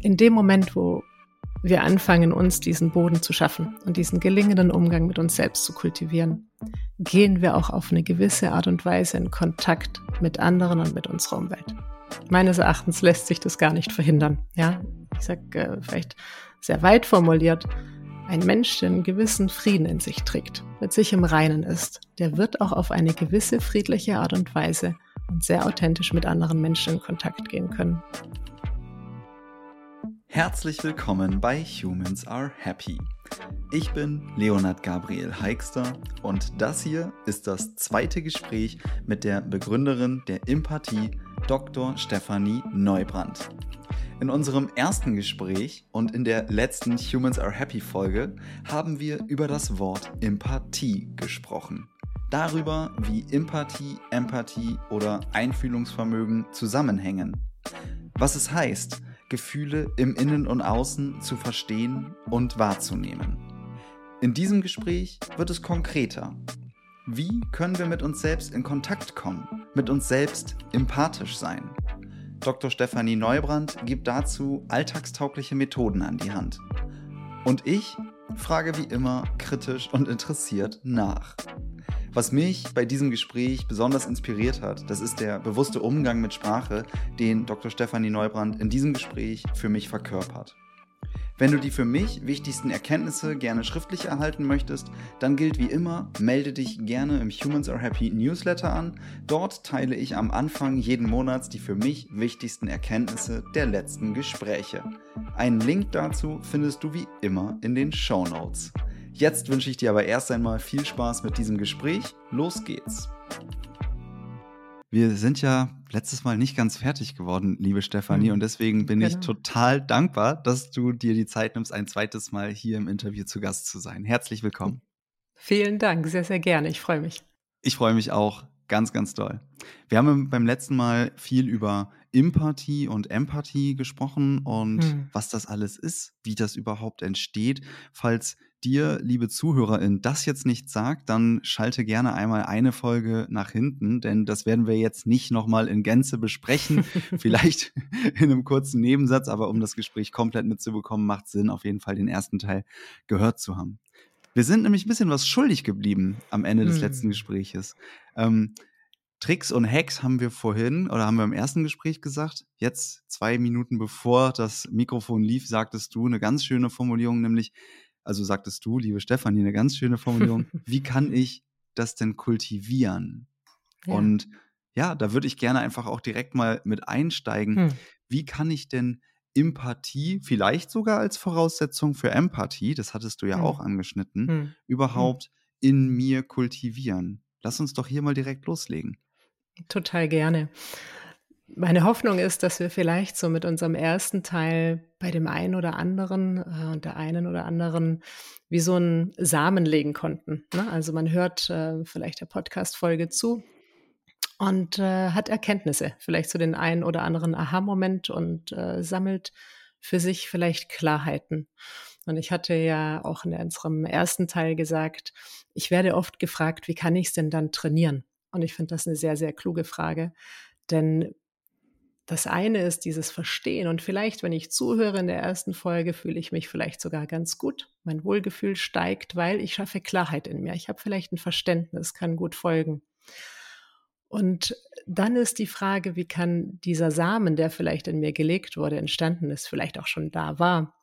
in dem Moment, wo wir anfangen, uns diesen Boden zu schaffen und diesen gelingenden Umgang mit uns selbst zu kultivieren, gehen wir auch auf eine gewisse Art und Weise in Kontakt mit anderen und mit unserer Umwelt. Meines Erachtens lässt sich das gar nicht verhindern. Ja, ich sag äh, vielleicht sehr weit formuliert. Ein Mensch, der einen gewissen Frieden in sich trägt, mit sich im Reinen ist, der wird auch auf eine gewisse friedliche Art und Weise und sehr authentisch mit anderen Menschen in Kontakt gehen können. Herzlich willkommen bei Humans Are Happy. Ich bin Leonard Gabriel Heikster und das hier ist das zweite Gespräch mit der Begründerin der Empathie, Dr. Stefanie Neubrandt. In unserem ersten Gespräch und in der letzten Humans Are Happy Folge haben wir über das Wort Empathie gesprochen. Darüber, wie Empathie, Empathie oder Einfühlungsvermögen zusammenhängen. Was es heißt, Gefühle im Innen und Außen zu verstehen und wahrzunehmen. In diesem Gespräch wird es konkreter. Wie können wir mit uns selbst in Kontakt kommen, mit uns selbst empathisch sein? Dr. Stefanie Neubrandt gibt dazu alltagstaugliche Methoden an die Hand. Und ich frage wie immer kritisch und interessiert nach. Was mich bei diesem Gespräch besonders inspiriert hat, das ist der bewusste Umgang mit Sprache, den Dr. Stefanie Neubrand in diesem Gespräch für mich verkörpert. Wenn du die für mich wichtigsten Erkenntnisse gerne schriftlich erhalten möchtest, dann gilt wie immer, melde dich gerne im Humans Are Happy Newsletter an. Dort teile ich am Anfang jeden Monats die für mich wichtigsten Erkenntnisse der letzten Gespräche. Einen Link dazu findest du wie immer in den Show Notes. Jetzt wünsche ich dir aber erst einmal viel Spaß mit diesem Gespräch. Los geht's. Wir sind ja letztes Mal nicht ganz fertig geworden, liebe Stefanie, mhm. und deswegen bin genau. ich total dankbar, dass du dir die Zeit nimmst, ein zweites Mal hier im Interview zu Gast zu sein. Herzlich willkommen. Vielen Dank, sehr, sehr gerne. Ich freue mich. Ich freue mich auch ganz, ganz doll. Wir haben beim letzten Mal viel über Empathie und Empathie gesprochen und hm. was das alles ist, wie das überhaupt entsteht. Falls dir, liebe Zuhörerin, das jetzt nicht sagt, dann schalte gerne einmal eine Folge nach hinten, denn das werden wir jetzt nicht nochmal in Gänze besprechen. Vielleicht in einem kurzen Nebensatz, aber um das Gespräch komplett mitzubekommen, macht Sinn, auf jeden Fall den ersten Teil gehört zu haben. Wir sind nämlich ein bisschen was schuldig geblieben am Ende des hm. letzten Gespräches. Ähm, Tricks und Hacks haben wir vorhin oder haben wir im ersten Gespräch gesagt. Jetzt, zwei Minuten bevor das Mikrofon lief, sagtest du eine ganz schöne Formulierung, nämlich also sagtest du, liebe Stefanie, eine ganz schöne Formulierung, wie kann ich das denn kultivieren? Ja. Und ja, da würde ich gerne einfach auch direkt mal mit einsteigen. Hm. Wie kann ich denn Empathie, vielleicht sogar als Voraussetzung für Empathie, das hattest du ja hm. auch angeschnitten, hm. hm. überhaupt in mir kultivieren? Lass uns doch hier mal direkt loslegen. Total gerne. Meine Hoffnung ist, dass wir vielleicht so mit unserem ersten Teil bei dem einen oder anderen äh, und der einen oder anderen wie so einen Samen legen konnten. Ne? Also man hört äh, vielleicht der Podcast-Folge zu und äh, hat Erkenntnisse, vielleicht zu so den einen oder anderen Aha-Moment und äh, sammelt für sich vielleicht Klarheiten. Und ich hatte ja auch in unserem ersten Teil gesagt, ich werde oft gefragt, wie kann ich es denn dann trainieren? Und ich finde das eine sehr, sehr kluge Frage. Denn das eine ist dieses Verstehen und vielleicht, wenn ich zuhöre in der ersten Folge, fühle ich mich vielleicht sogar ganz gut. Mein Wohlgefühl steigt, weil ich schaffe Klarheit in mir. Ich habe vielleicht ein Verständnis, kann gut folgen. Und dann ist die Frage, wie kann dieser Samen, der vielleicht in mir gelegt wurde, entstanden ist, vielleicht auch schon da war,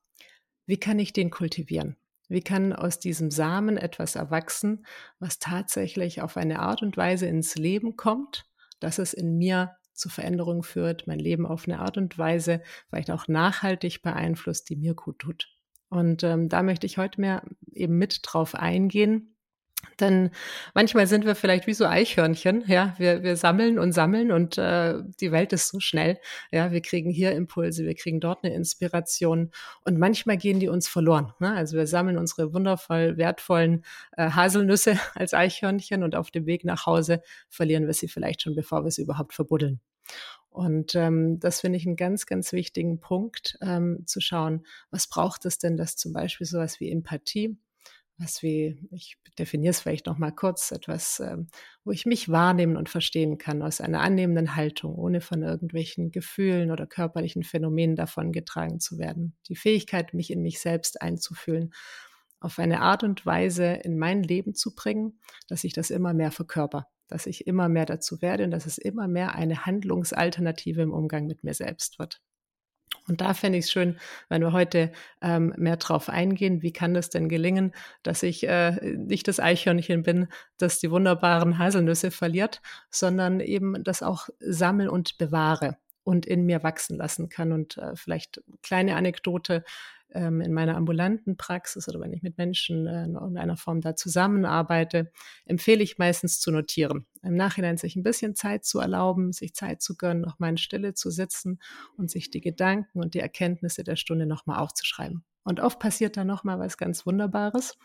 wie kann ich den kultivieren? Wie kann aus diesem Samen etwas erwachsen, was tatsächlich auf eine Art und Weise ins Leben kommt, dass es in mir zu Veränderungen führt, mein Leben auf eine Art und Weise vielleicht auch nachhaltig beeinflusst, die mir gut tut. Und ähm, da möchte ich heute mehr eben mit drauf eingehen. Denn manchmal sind wir vielleicht wie so Eichhörnchen, ja, wir, wir sammeln und sammeln und äh, die Welt ist so schnell, ja, wir kriegen hier Impulse, wir kriegen dort eine Inspiration und manchmal gehen die uns verloren. Ne? Also wir sammeln unsere wundervoll wertvollen äh, Haselnüsse als Eichhörnchen und auf dem Weg nach Hause verlieren wir sie vielleicht schon, bevor wir sie überhaupt verbuddeln. Und ähm, das finde ich einen ganz, ganz wichtigen Punkt, ähm, zu schauen, was braucht es denn, dass zum Beispiel sowas wie Empathie, was wie, ich definiere es vielleicht noch mal kurz, etwas, ähm, wo ich mich wahrnehmen und verstehen kann, aus einer annehmenden Haltung, ohne von irgendwelchen Gefühlen oder körperlichen Phänomenen davon getragen zu werden. Die Fähigkeit, mich in mich selbst einzufühlen, auf eine Art und Weise in mein Leben zu bringen, dass ich das immer mehr verkörper, dass ich immer mehr dazu werde und dass es immer mehr eine Handlungsalternative im Umgang mit mir selbst wird. Und da fände ich es schön, wenn wir heute ähm, mehr drauf eingehen. Wie kann das denn gelingen, dass ich äh, nicht das Eichhörnchen bin, das die wunderbaren Haselnüsse verliert, sondern eben das auch sammel und bewahre und in mir wachsen lassen kann. Und äh, vielleicht kleine Anekdote ähm, in meiner ambulanten Praxis oder wenn ich mit Menschen äh, in irgendeiner Form da zusammenarbeite, empfehle ich meistens zu notieren. Im Nachhinein sich ein bisschen Zeit zu erlauben, sich Zeit zu gönnen, nochmal in Stille zu sitzen und sich die Gedanken und die Erkenntnisse der Stunde nochmal aufzuschreiben. Und oft passiert da nochmal was ganz Wunderbares,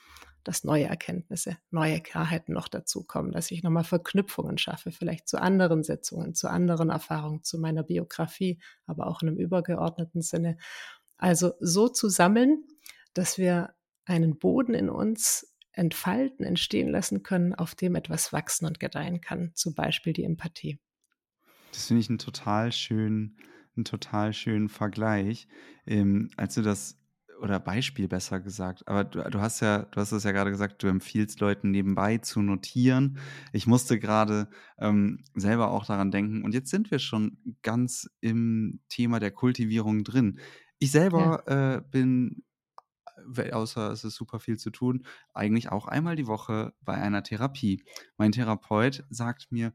dass neue Erkenntnisse, neue Klarheiten noch dazukommen, dass ich nochmal Verknüpfungen schaffe, vielleicht zu anderen Sitzungen, zu anderen Erfahrungen, zu meiner Biografie, aber auch in einem übergeordneten Sinne. Also so zu sammeln, dass wir einen Boden in uns entfalten, entstehen lassen können, auf dem etwas wachsen und gedeihen kann. Zum Beispiel die Empathie. Das finde ich einen total schönen, einen total schönen Vergleich. Ähm, als du das oder Beispiel besser gesagt. Aber du, du hast ja, du hast es ja gerade gesagt, du empfiehlst Leuten nebenbei zu notieren. Ich musste gerade ähm, selber auch daran denken. Und jetzt sind wir schon ganz im Thema der Kultivierung drin. Ich selber äh, bin, äh, außer es ist super viel zu tun, eigentlich auch einmal die Woche bei einer Therapie. Mein Therapeut sagt mir,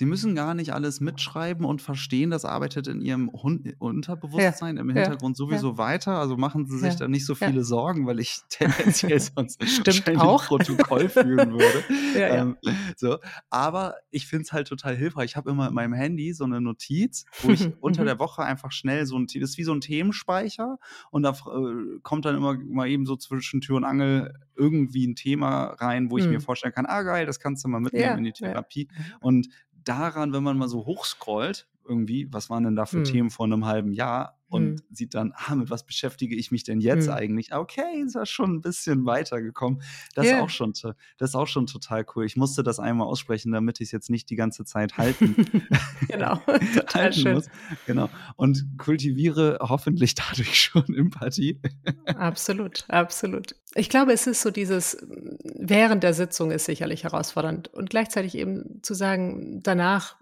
Sie müssen gar nicht alles mitschreiben und verstehen, das arbeitet in Ihrem Unterbewusstsein im ja, Hintergrund ja. sowieso weiter. Also machen Sie sich Ja, da nicht so ja. viele Sorgen, weil ich tendenziell sonst Stimmt auch. Protokoll führen würde. Ja, ja. Ähm, so. Aber ich finde es halt total hilfreich. Ich habe immer in meinem Handy so eine Notiz, wo ich unter Mhm. der Woche einfach schnell so ein, das ist wie so ein Themenspeicher und da äh, kommt dann immer mal eben so zwischen Tür und Angel irgendwie ein Thema rein, wo ich mir Hm. vorstellen kann, ah geil, das kannst du mal mitnehmen Ja, in die ja. Therapie. Und daran, wenn man mal so hochscrollt, irgendwie, was waren denn da für Hm. Themen vor einem halben Jahr und Hm. sieht dann, ah, mit was beschäftige ich mich denn jetzt Hm. eigentlich? Ah, Okay, ist ja schon ein bisschen weitergekommen. Das ist Ja. auch schon, to- das ist auch schon total cool. Ich musste das einmal aussprechen, damit ich es jetzt nicht die ganze Zeit halten, genau, total halten schön. muss. Genau. Und kultiviere hoffentlich dadurch schon Empathie. Absolut, absolut. Ich glaube, es ist so dieses, während der Sitzung ist sicherlich herausfordernd und gleichzeitig eben zu sagen, danach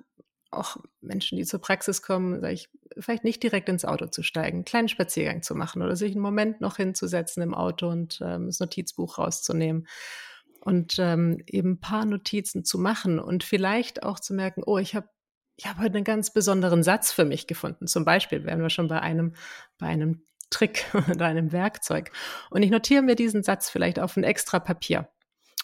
auch Menschen, die zur Praxis kommen, sage ich, vielleicht nicht direkt ins Auto zu steigen, einen kleinen Spaziergang zu machen oder sich einen Moment noch hinzusetzen im Auto und ähm, das Notizbuch rauszunehmen und ähm, eben ein paar Notizen zu machen und vielleicht auch zu merken, oh, ich habe ich habe heute einen ganz besonderen Satz für mich gefunden. Zum Beispiel wären wir schon bei einem, bei einem Trick oder einem Werkzeug. Und ich notiere mir diesen Satz vielleicht auf ein extra Papier.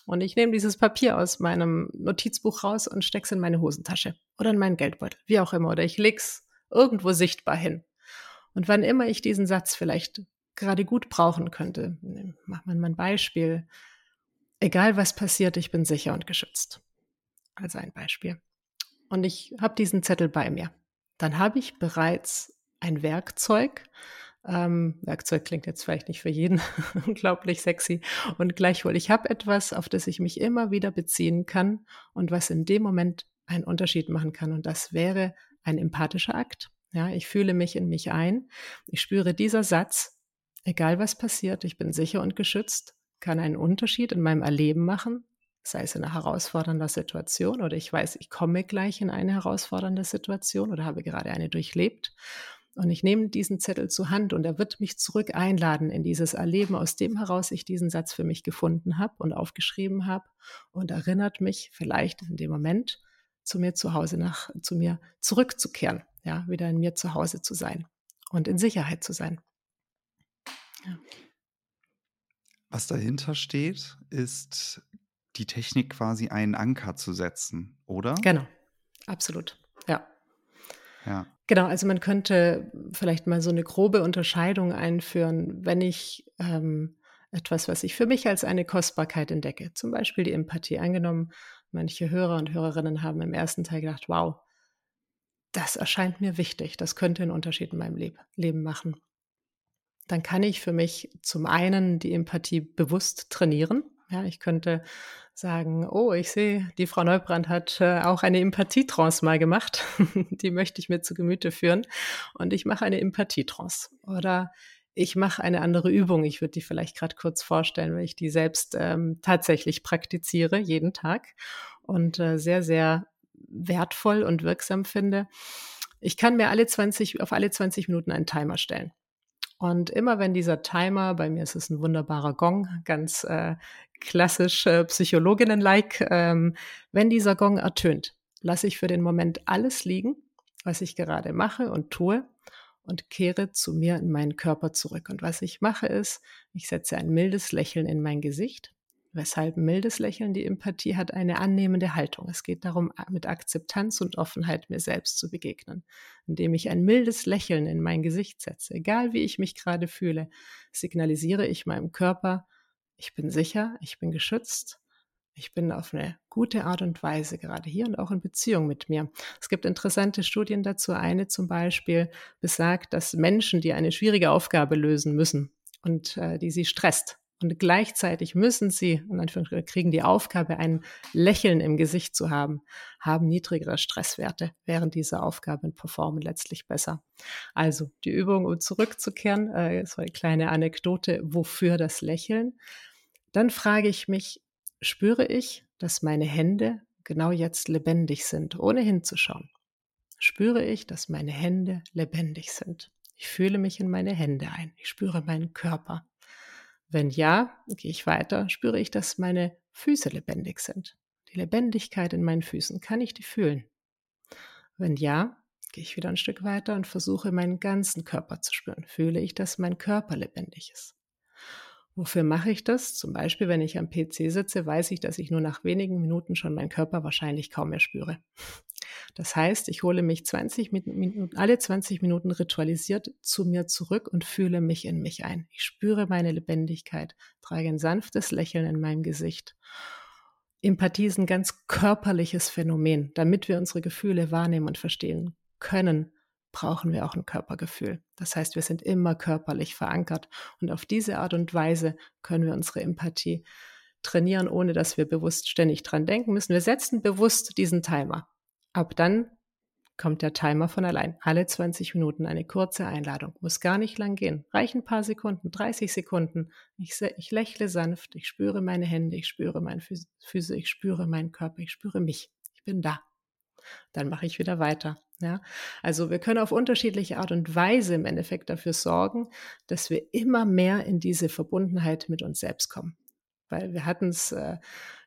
Und ich nehme dieses Papier aus meinem Notizbuch raus und stecke es in meine Hosentasche oder in meinen Geldbeutel, wie auch immer. Oder ich leg's irgendwo sichtbar hin. Und wann immer ich diesen Satz vielleicht gerade gut brauchen könnte, machen wir mal ein Beispiel. Egal was passiert, ich bin sicher und geschützt. Also ein Beispiel. Und ich habe diesen Zettel bei mir. Dann habe ich bereits ein Werkzeug. Ähm, Werkzeug klingt jetzt vielleicht nicht für jeden unglaublich sexy. Und gleichwohl, ich habe etwas, auf das ich mich immer wieder beziehen kann und was in dem Moment einen Unterschied machen kann. Und das wäre ein empathischer Akt. Ja, ich fühle mich in mich ein. Ich spüre dieser Satz, egal was passiert, ich bin sicher und geschützt, kann einen Unterschied in meinem Erleben machen, sei es in einer herausfordernden Situation oder ich weiß, ich komme gleich in eine herausfordernde Situation oder habe gerade eine durchlebt. Und ich nehme diesen Zettel zur Hand und er wird mich zurück einladen in dieses Erleben, aus dem heraus ich diesen Satz für mich gefunden habe und aufgeschrieben habe und erinnert mich vielleicht in dem Moment zu mir zu Hause nach, zu mir zurückzukehren, ja, wieder in mir zu Hause zu sein und in Sicherheit zu sein. Ja. Was dahinter steht, ist die Technik quasi einen Anker zu setzen, oder? Genau, absolut. Ja. Ja. Genau, also man könnte vielleicht mal so eine grobe Unterscheidung einführen, wenn ich ähm, etwas, was ich für mich als eine Kostbarkeit entdecke, zum Beispiel die Empathie. Angenommen, manche Hörer und Hörerinnen haben im ersten Teil gedacht, wow, das erscheint mir wichtig, das könnte einen Unterschied in meinem Leb Leben machen. Dann kann ich für mich zum einen die Empathie bewusst trainieren, Ja, ich könnte sagen, oh, ich sehe, die Frau Neubrand hat äh, auch eine Empathietrance mal gemacht. die möchte ich mir zu Gemüte führen. Und ich mache eine Empathietrance. Oder ich mache eine andere Übung. Ich würde die vielleicht gerade kurz vorstellen, weil ich die selbst ähm, tatsächlich praktiziere, jeden Tag. Und äh, sehr, sehr wertvoll und wirksam finde. Ich kann mir alle 20, auf alle 20 Minuten einen Timer stellen. Und immer wenn dieser Timer, bei mir ist es ein wunderbarer Gong, ganz äh, klassisch äh, Psychologinnen-like, ähm, wenn dieser Gong ertönt, lasse ich für den Moment alles liegen, was ich gerade mache und tue und kehre zu mir in meinen Körper zurück. Und was ich mache ist, ich setze ein mildes Lächeln in mein Gesicht Weshalb mildes Lächeln die Empathie hat eine annehmende Haltung. Es geht darum, mit Akzeptanz und Offenheit mir selbst zu begegnen. Indem ich ein mildes Lächeln in mein Gesicht setze, egal wie ich mich gerade fühle, signalisiere ich meinem Körper, ich bin sicher, ich bin geschützt, ich bin auf eine gute Art und Weise gerade hier und auch in Beziehung mit mir. Es gibt interessante Studien dazu. Eine zum Beispiel besagt, dass Menschen, die eine schwierige Aufgabe lösen müssen und äh, die sie stresst, und gleichzeitig müssen sie, in Anführungsstrichen, kriegen die Aufgabe, ein Lächeln im Gesicht zu haben, haben niedrigere Stresswerte während dieser Aufgabe und performen letztlich besser. Also die Übung, um zurückzukehren, äh, so eine kleine Anekdote, wofür das Lächeln? Dann frage ich mich, spüre ich, dass meine Hände genau jetzt lebendig sind, ohne hinzuschauen? Spüre ich, dass meine Hände lebendig sind? Ich fühle mich in meine Hände ein. Ich spüre meinen Körper. Wenn ja, gehe ich weiter, spüre ich, dass meine Füße lebendig sind. Die Lebendigkeit in meinen Füßen, kann ich die fühlen? Wenn ja, gehe ich wieder ein Stück weiter und versuche meinen ganzen Körper zu spüren. Fühle ich, dass mein Körper lebendig ist? Wofür mache ich das? Zum Beispiel, wenn ich am PC sitze, weiß ich, dass ich nur nach wenigen Minuten schon meinen Körper wahrscheinlich kaum mehr spüre. Das heißt, ich hole mich 20 Minuten, alle 20 Minuten ritualisiert zu mir zurück und fühle mich in mich ein. Ich spüre meine Lebendigkeit, trage ein sanftes Lächeln in meinem Gesicht. Empathie ist ein ganz körperliches Phänomen. Damit wir unsere Gefühle wahrnehmen und verstehen können, brauchen wir auch ein Körpergefühl. Das heißt, wir sind immer körperlich verankert und auf diese Art und Weise können wir unsere Empathie trainieren, ohne dass wir bewusst ständig dran denken müssen. Wir setzen bewusst diesen Timer. Ab dann kommt der Timer von allein. Alle 20 Minuten eine kurze Einladung. Muss gar nicht lang gehen. Reichen ein paar Sekunden, 30 Sekunden. Ich, ich lächle sanft, ich spüre meine Hände, ich spüre meine Füße, ich spüre meinen Körper, ich spüre mich. Ich bin da. Dann mache ich wieder weiter. Ja, also wir können auf unterschiedliche Art und Weise im Endeffekt dafür sorgen, dass wir immer mehr in diese Verbundenheit mit uns selbst kommen. Weil wir hatten es äh,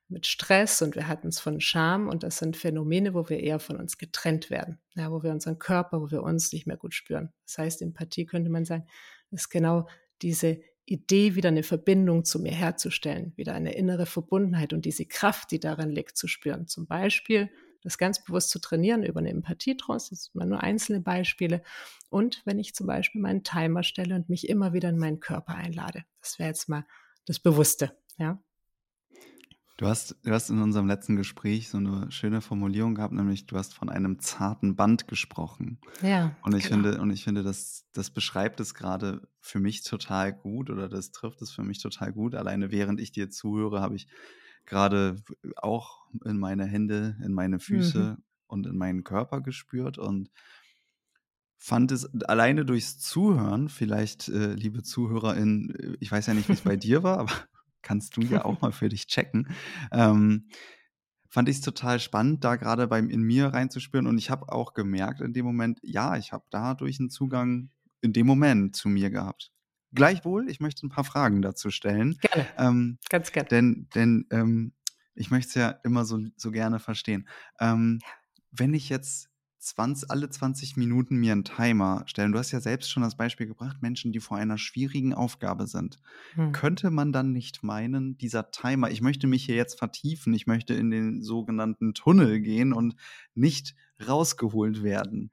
mit Stress und wir hatten es von Scham und das sind Phänomene, wo wir eher von uns getrennt werden, ja, wo wir unseren Körper, wo wir uns nicht mehr gut spüren. Das heißt, Empathie könnte man sagen, ist genau diese Idee, wieder eine Verbindung zu mir herzustellen, wieder eine innere Verbundenheit und diese Kraft, die darin liegt, zu spüren. Zum Beispiel das ganz bewusst zu trainieren über eine Empathietrance, das sind mal nur einzelne Beispiele. Und wenn ich zum Beispiel meinen Timer stelle und mich immer wieder in meinen Körper einlade. Das wäre jetzt mal das Bewusste, ja. Du hast, du hast in unserem letzten Gespräch so eine schöne Formulierung gehabt, nämlich du hast von einem zarten Band gesprochen. Ja. Und ich genau. finde, und ich finde, das, das beschreibt es gerade für mich total gut oder das trifft es für mich total gut. Alleine während ich dir zuhöre, habe ich gerade auch in meine Hände, in meine Füße mhm. und in meinen Körper gespürt und fand es alleine durchs Zuhören, vielleicht, äh, liebe ZuhörerInnen, äh, ich weiß ja nicht, wie es bei dir war, aber kannst du ja auch mal für dich checken. Ähm, fand ich es total spannend, da gerade beim in mir reinzuspüren. Und ich habe auch gemerkt in dem Moment, ja, ich habe dadurch einen Zugang in dem Moment zu mir gehabt. Gleichwohl, ich möchte ein paar Fragen dazu stellen. Gerne. Ähm, Ganz gerne. Denn, denn ähm, ich möchte es ja immer so, so gerne verstehen. Ähm, wenn ich jetzt 20, alle 20 Minuten mir einen Timer stellen. Du hast ja selbst schon das Beispiel gebracht, Menschen, die vor einer schwierigen Aufgabe sind. Hm. Könnte man dann nicht meinen, dieser Timer, ich möchte mich hier jetzt vertiefen, ich möchte in den sogenannten Tunnel gehen und nicht rausgeholt werden.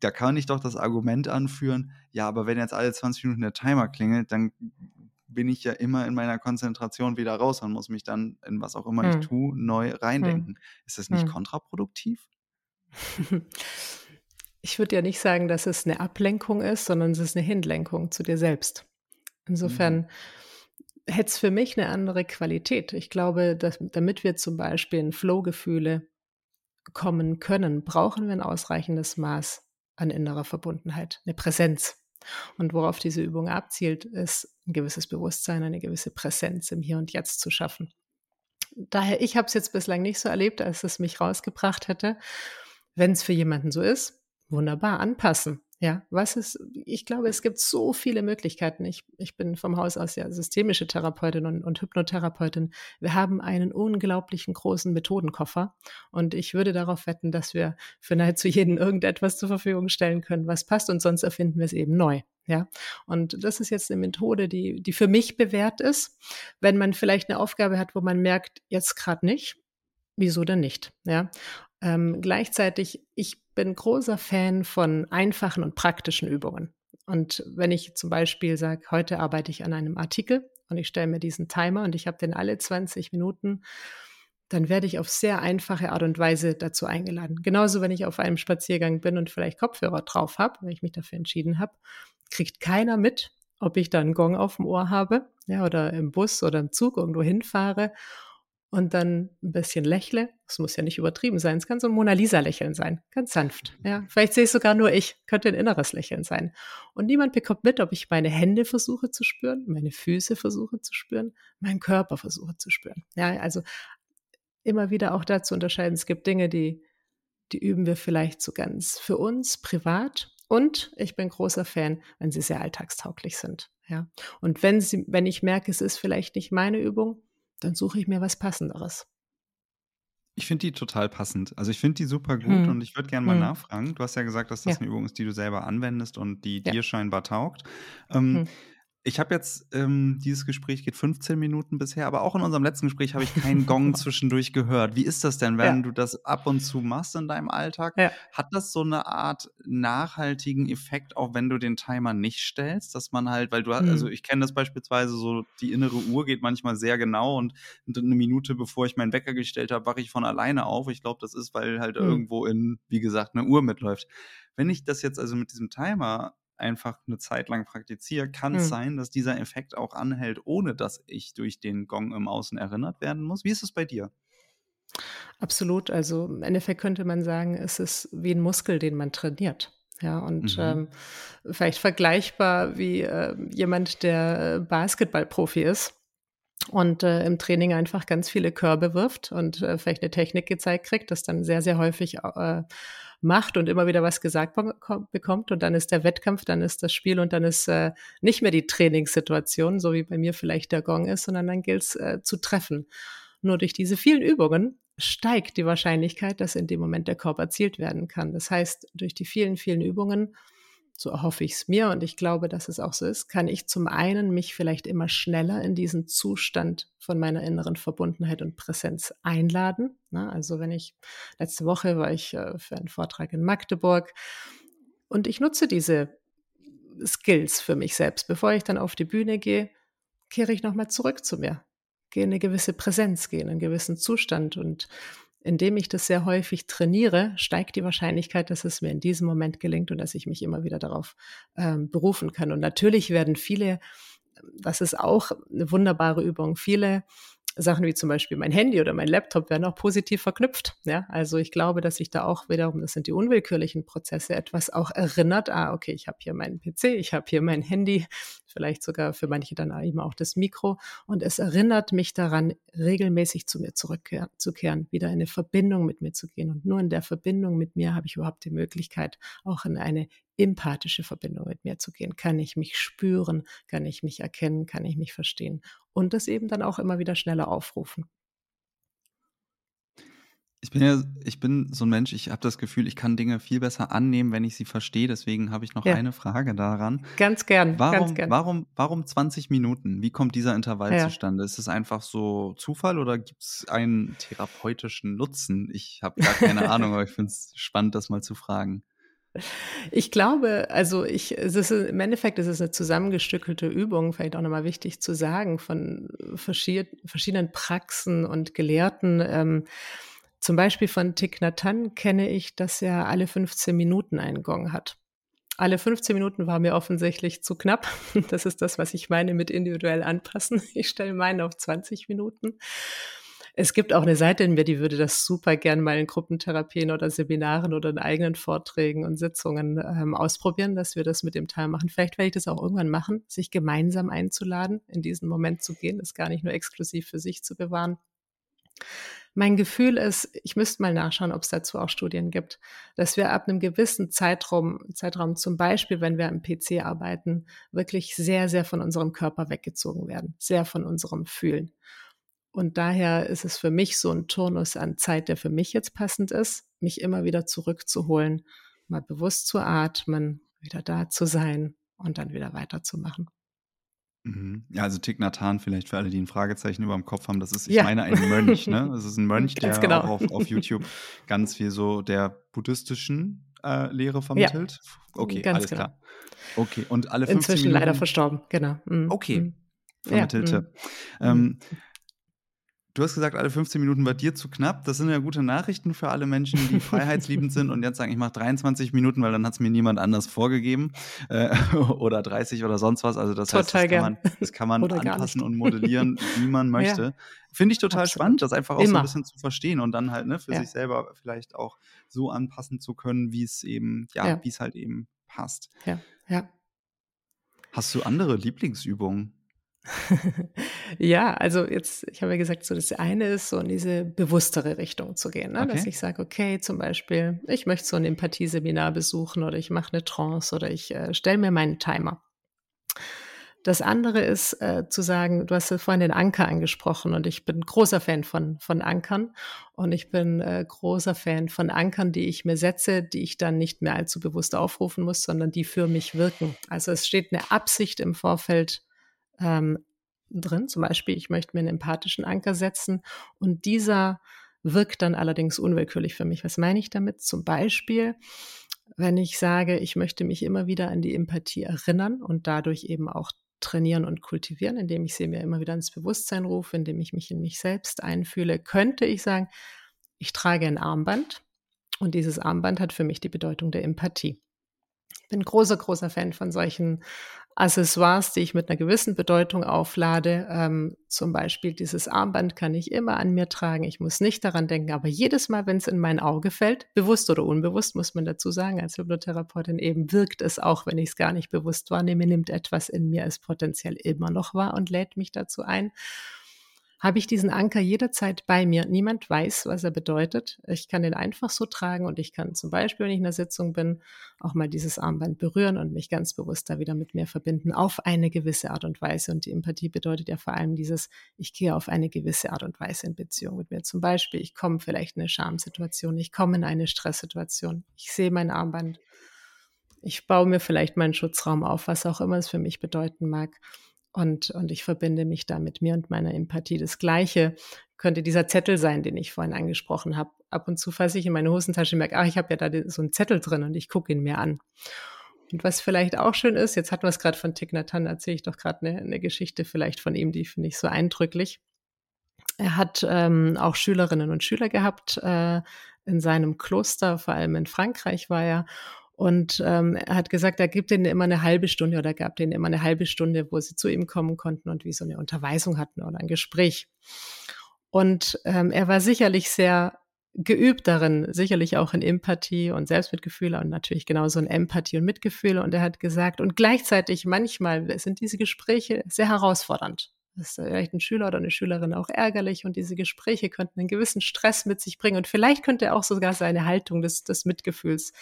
Da kann ich doch das Argument anführen, ja, aber wenn jetzt alle 20 Minuten der Timer klingelt, dann bin ich ja immer in meiner Konzentration wieder raus und muss mich dann in was auch immer hm. ich tue, neu reindenken. Hm. Ist das nicht hm. kontraproduktiv? Ich würde ja nicht sagen, dass es eine Ablenkung ist, sondern es ist eine Hinlenkung zu dir selbst. Insofern, mhm. hätte es für mich eine andere Qualität. Ich glaube, dass, damit wir zum Beispiel in Flow-Gefühle kommen können, brauchen wir ein ausreichendes Maß an innerer Verbundenheit, eine Präsenz. Und worauf diese Übung abzielt, ist ein gewisses Bewusstsein, eine gewisse Präsenz im Hier und Jetzt zu schaffen. Daher, ich habe es jetzt bislang nicht so erlebt, als es mich rausgebracht hätte. Wenn es für jemanden so ist, wunderbar anpassen. Ja, was ist, ich glaube, es gibt so viele Möglichkeiten. Ich, ich bin vom Haus aus ja systemische Therapeutin und, und Hypnotherapeutin. Wir haben einen unglaublichen großen Methodenkoffer und ich würde darauf wetten, dass wir für nahezu jeden irgendetwas zur Verfügung stellen können, was passt und sonst erfinden wir es eben neu. Ja, und das ist jetzt eine Methode, die, die für mich bewährt ist. Wenn man vielleicht eine Aufgabe hat, wo man merkt, jetzt gerade nicht, wieso denn nicht? Ja, ähm, gleichzeitig, ich bin großer Fan von einfachen und praktischen Übungen. Und wenn ich zum Beispiel sage, heute arbeite ich an einem Artikel und ich stelle mir diesen Timer und ich habe den alle 20 Minuten, dann werde ich auf sehr einfache Art und Weise dazu eingeladen. Genauso, wenn ich auf einem Spaziergang bin und vielleicht Kopfhörer drauf habe, wenn ich mich dafür entschieden habe, kriegt keiner mit, ob ich da einen Gong auf dem Ohr habe, ja, oder im Bus oder im Zug irgendwo hinfahre und dann ein bisschen lächle. Es muss ja nicht übertrieben sein. Es kann so ein Mona Lisa-Lächeln sein. Ganz sanft. Ja, vielleicht sehe ich sogar nur ich. Könnte ein inneres Lächeln sein. Und niemand bekommt mit, ob ich meine Hände versuche zu spüren, meine Füße versuche zu spüren, meinen Körper versuche zu spüren. Ja, also immer wieder auch dazu unterscheiden. Es gibt Dinge, die, die üben wir vielleicht so ganz für uns privat. Und ich bin großer Fan, wenn sie sehr alltagstauglich sind. Ja. Und wenn sie, wenn ich merke, es ist vielleicht nicht meine Übung, dann suche ich mir was Passenderes. Ich finde die total passend. Also ich finde die super gut hm. und ich würde gerne mal hm. nachfragen. Du hast ja gesagt, dass das ja. eine Übung ist, die du selber anwendest und die ja. dir scheinbar taugt. Ähm, hm. Ich habe jetzt, ähm, dieses Gespräch geht 15 Minuten bisher, aber auch in unserem letzten Gespräch habe ich keinen Gong zwischendurch gehört. Wie ist das denn, wenn ja. du das ab und zu machst in deinem Alltag? Ja. Hat das so eine Art nachhaltigen Effekt, auch wenn du den Timer nicht stellst, dass man halt, weil du, mhm. also ich kenne das beispielsweise so, die innere Uhr geht manchmal sehr genau und eine Minute bevor ich meinen Wecker gestellt habe, wache ich von alleine auf. Ich glaube, das ist, weil halt mhm. irgendwo in, wie gesagt, eine Uhr mitläuft. Wenn ich das jetzt also mit diesem Timer einfach eine Zeit lang praktiziere, kann es hm. sein, dass dieser Effekt auch anhält, ohne dass ich durch den Gong im Außen erinnert werden muss. Wie ist es bei dir? Absolut. Also im Endeffekt könnte man sagen, es ist wie ein Muskel, den man trainiert. Ja, und mhm. ähm, vielleicht vergleichbar wie äh, jemand, der Basketballprofi ist und äh, im Training einfach ganz viele Körbe wirft und äh, vielleicht eine Technik gezeigt kriegt, das dann sehr, sehr häufig äh, macht und immer wieder was gesagt bekommt und dann ist der Wettkampf, dann ist das Spiel und dann ist äh, nicht mehr die Trainingssituation, so wie bei mir vielleicht der Gong ist, sondern dann gilt es äh, zu treffen. Nur durch diese vielen Übungen steigt die Wahrscheinlichkeit, dass in dem Moment der Korb erzielt werden kann. Das heißt, durch die vielen, vielen Übungen so erhoffe ich es mir und ich glaube, dass es auch so ist, kann ich zum einen mich vielleicht immer schneller in diesen Zustand von meiner inneren Verbundenheit und Präsenz einladen. Ne? Also wenn ich, letzte Woche war ich äh, für einen Vortrag in Magdeburg und ich nutze diese Skills für mich selbst. Bevor ich dann auf die Bühne gehe, kehre ich nochmal zurück zu mir, gehe in eine gewisse Präsenz, gehe in einen gewissen Zustand und indem ich das sehr häufig trainiere, steigt die Wahrscheinlichkeit, dass es mir in diesem Moment gelingt und dass ich mich immer wieder darauf ähm, berufen kann. Und natürlich werden viele, das ist auch eine wunderbare Übung, viele Sachen wie zum Beispiel mein Handy oder mein Laptop werden auch positiv verknüpft. Ja, also ich glaube, dass sich da auch wiederum, das sind die unwillkürlichen Prozesse, etwas auch erinnert. Ah, okay, ich habe hier meinen PC, ich habe hier mein Handy, vielleicht sogar für manche dann eben auch das Mikro. Und es erinnert mich daran, regelmäßig zu mir zurückzukehren, wieder in eine Verbindung mit mir zu gehen. Und nur in der Verbindung mit mir habe ich überhaupt die Möglichkeit, auch in eine empathische Verbindung mit mir zu gehen. Kann ich mich spüren? Kann ich mich erkennen? Kann ich mich verstehen? Und das eben dann auch immer wieder schneller aufrufen. Ich bin ja, ich bin so ein Mensch, ich habe das Gefühl, ich kann Dinge viel besser annehmen, wenn ich sie verstehe. Deswegen habe ich noch ja. eine Frage daran. Ganz gern. Warum, ganz gern. warum, warum 20 Minuten? Wie kommt dieser Intervall ja. zustande? Ist es einfach so Zufall oder gibt es einen therapeutischen Nutzen? Ich habe gar keine Ahnung, aber ich finde es spannend, das mal zu fragen. Ich glaube, also ich, es ist im Endeffekt ist es eine zusammengestückelte Übung, vielleicht auch nochmal wichtig zu sagen, von verschiedenen Praxen und Gelehrten. Ähm, zum Beispiel von Thich Nhat Hanh kenne ich, dass er alle 15 Minuten einen Gong hat. alle 15 Minuten war mir offensichtlich zu knapp. Das ist das, was ich meine mit individuell anpassen. Ich stelle meinen auf 20 Minuten. Es gibt auch eine Seite in mir, die würde das super gern mal in Gruppentherapien oder Seminaren oder in eigenen Vorträgen und Sitzungen ähm, ausprobieren, dass wir das mit dem Teil machen. Vielleicht werde ich das auch irgendwann machen, sich gemeinsam einzuladen, in diesen Moment zu gehen, das gar nicht nur exklusiv für sich zu bewahren. Mein Gefühl ist, ich müsste mal nachschauen, ob es dazu auch Studien gibt, dass wir ab einem gewissen Zeitraum, Zeitraum zum Beispiel, wenn wir am PC arbeiten, wirklich sehr, sehr von unserem Körper weggezogen werden, sehr von unserem Fühlen. Und daher ist es für mich so ein Turnus an Zeit, der für mich jetzt passend ist, mich immer wieder zurückzuholen, mal bewusst zu atmen, wieder da zu sein und dann wieder weiterzumachen. Mhm. Ja, also Thich Nhat Hanh, vielleicht für alle, die ein Fragezeichen über dem Kopf haben, das ist, ich ja. meine, ein Mönch, ne? Das ist ein Mönch, der genau. auch auf, auf, YouTube ganz viel so der buddhistischen äh, Lehre vermittelt. Ja. Okay, ganz alles genau. klar. Okay, und alle 15 Inzwischen Minuten. leider verstorben, genau. Mhm. Okay, mhm. vermittelte. Ja. Mhm. Ähm, Du hast gesagt, alle 15 Minuten bei dir zu knapp. Das sind ja gute Nachrichten für alle Menschen, die freiheitsliebend sind und jetzt sagen, ich mache 23 Minuten, weil dann hat es mir niemand anders vorgegeben. Äh, oder 30 oder sonst was. Also das total heißt, das kann man, das kann man anpassen und modellieren, wie man möchte. Ja. Finde ich total Absolut. spannend, das einfach auch Immer. so ein bisschen zu verstehen und dann halt ne, für ja. sich selber vielleicht auch so anpassen zu können, wie es eben, ja, ja. wie es halt eben passt. Ja, ja. Hast du andere Lieblingsübungen? ja, also jetzt, ich habe ja gesagt, so das eine ist, so in diese bewusstere Richtung zu gehen. Ne? Okay. Dass ich sage, okay, zum Beispiel, ich möchte so ein Empathieseminar besuchen oder ich mache eine Trance oder ich äh, stelle mir meinen Timer. Das andere ist äh, zu sagen, du hast ja vorhin den Anker angesprochen und ich bin großer Fan von, von Ankern und ich bin äh, großer Fan von Ankern, die ich mir setze, die ich dann nicht mehr allzu bewusst aufrufen muss, sondern die für mich wirken. Also es steht eine Absicht im Vorfeld ähm, drin. Zum Beispiel, ich möchte mir einen empathischen Anker setzen und dieser wirkt dann allerdings unwillkürlich für mich. Was meine ich damit? Zum Beispiel, wenn ich sage, ich möchte mich immer wieder an die Empathie erinnern und dadurch eben auch trainieren und kultivieren, indem ich sie mir immer wieder ins Bewusstsein rufe, indem ich mich in mich selbst einfühle, könnte ich sagen, ich trage ein Armband und dieses Armband hat für mich die Bedeutung der Empathie. Ich bin großer, großer Fan von solchen Accessoires, die ich mit einer gewissen Bedeutung auflade. Ähm, zum Beispiel dieses Armband kann ich immer an mir tragen. Ich muss nicht daran denken, aber jedes Mal, wenn es in mein Auge fällt, bewusst oder unbewusst, muss man dazu sagen, als Hypnotherapeutin eben wirkt es auch, wenn ich es gar nicht bewusst wahrnehme, nimmt etwas in mir es potenziell immer noch wahr und lädt mich dazu ein habe ich diesen Anker jederzeit bei mir. Niemand weiß, was er bedeutet. Ich kann den einfach so tragen und ich kann zum Beispiel, wenn ich in einer Sitzung bin, auch mal dieses Armband berühren und mich ganz bewusst da wieder mit mir verbinden auf eine gewisse Art und Weise. Und die Empathie bedeutet ja vor allem dieses, ich gehe auf eine gewisse Art und Weise in Beziehung mit mir. Zum Beispiel, ich komme vielleicht in eine Schamsituation, ich komme in eine Stresssituation, ich sehe mein Armband, ich baue mir vielleicht meinen Schutzraum auf, was auch immer es für mich bedeuten mag. Und, und ich verbinde mich da mit mir und meiner Empathie. Das Gleiche könnte dieser Zettel sein, den ich vorhin angesprochen habe. Ab und zu fasse ich in meine Hosentasche und merke, ach, ich habe ja da so einen Zettel drin und ich gucke ihn mir an. Und was vielleicht auch schön ist, jetzt hatten wir es gerade von Thich Nhat Hanh, erzähle ich doch gerade eine, eine Geschichte vielleicht von ihm, die finde ich so eindrücklich. Er hat ähm, auch Schülerinnen und Schüler gehabt äh, in seinem Kloster, vor allem in Frankreich war er. Und ähm, er hat gesagt, er gibt ihnen immer eine halbe Stunde oder gab denen immer eine halbe Stunde, wo sie zu ihm kommen konnten und wie so eine Unterweisung hatten oder ein Gespräch. Und ähm, er war sicherlich sehr geübt darin, sicherlich auch in Empathie und Selbstmitgefühl und natürlich genauso in Empathie und Mitgefühl. Und er hat gesagt, und gleichzeitig manchmal sind diese Gespräche sehr herausfordernd. Das ist vielleicht ein Schüler oder eine Schülerin auch ärgerlich und diese Gespräche könnten einen gewissen Stress mit sich bringen und vielleicht könnte er auch sogar seine Haltung des, des Mitgefühls,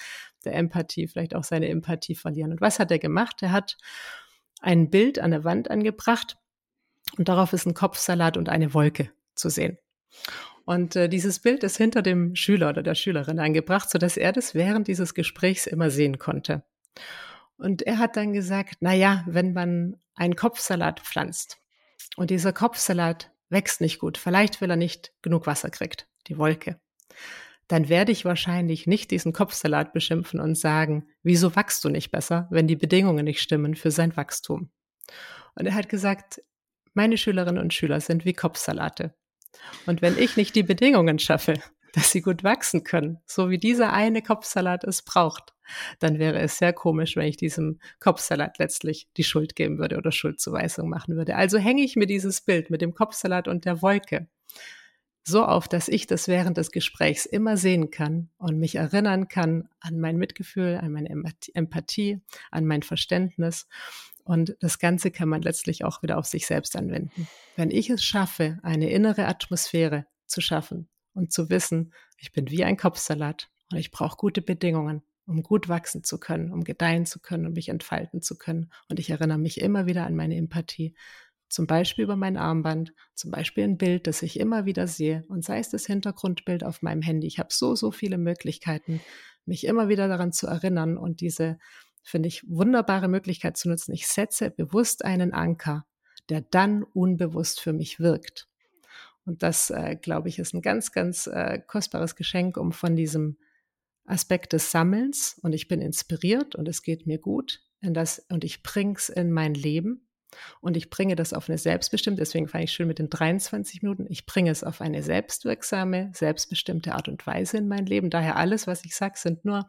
der Empathie, vielleicht auch seine Empathie verlieren. Und was hat er gemacht? Er hat ein Bild an der Wand angebracht und darauf ist ein Kopfsalat und eine Wolke zu sehen. Und äh, dieses Bild ist hinter dem Schüler oder der Schülerin angebracht, sodass er das während dieses Gesprächs immer sehen konnte. Und er hat dann gesagt, na ja, wenn man einen Kopfsalat pflanzt, und dieser Kopfsalat wächst nicht gut, vielleicht weil er nicht genug Wasser kriegt, die Wolke, dann werde ich wahrscheinlich nicht diesen Kopfsalat beschimpfen und sagen, wieso wachst du nicht besser, wenn die Bedingungen nicht stimmen für sein Wachstum. Und er hat gesagt, meine Schülerinnen und Schüler sind wie Kopfsalate. Und wenn ich nicht die Bedingungen schaffe, dass sie gut wachsen können, so wie dieser eine Kopfsalat es braucht, dann wäre es sehr komisch, wenn ich diesem Kopfsalat letztlich die Schuld geben würde oder Schuldzuweisung machen würde. Also hänge ich mir dieses Bild mit dem Kopfsalat und der Wolke so auf, dass ich das während des Gesprächs immer sehen kann und mich erinnern kann an mein Mitgefühl, an meine Empathie, an mein Verständnis. Und das Ganze kann man letztlich auch wieder auf sich selbst anwenden. Wenn ich es schaffe, eine innere Atmosphäre zu schaffen und zu wissen, ich bin wie ein Kopfsalat und ich brauche gute Bedingungen, um gut wachsen zu können, um gedeihen zu können, um mich entfalten zu können. Und ich erinnere mich immer wieder an meine Empathie, zum Beispiel über mein Armband, zum Beispiel ein Bild, das ich immer wieder sehe und sei es das Hintergrundbild auf meinem Handy. Ich habe so, so viele Möglichkeiten, mich immer wieder daran zu erinnern und diese, finde ich, wunderbare Möglichkeit zu nutzen. Ich setze bewusst einen Anker, der dann unbewusst für mich wirkt. Und das, äh, glaube ich, ist ein ganz, ganz äh, kostbares Geschenk, um von diesem Aspekt des Sammelns und ich bin inspiriert und es geht mir gut in das, und ich bring's in mein Leben und ich bringe das auf eine selbstbestimmte, deswegen fand ich schön mit den 23 Minuten, ich bringe es auf eine selbstwirksame, selbstbestimmte Art und Weise in mein Leben. Daher alles, was ich sage, sind nur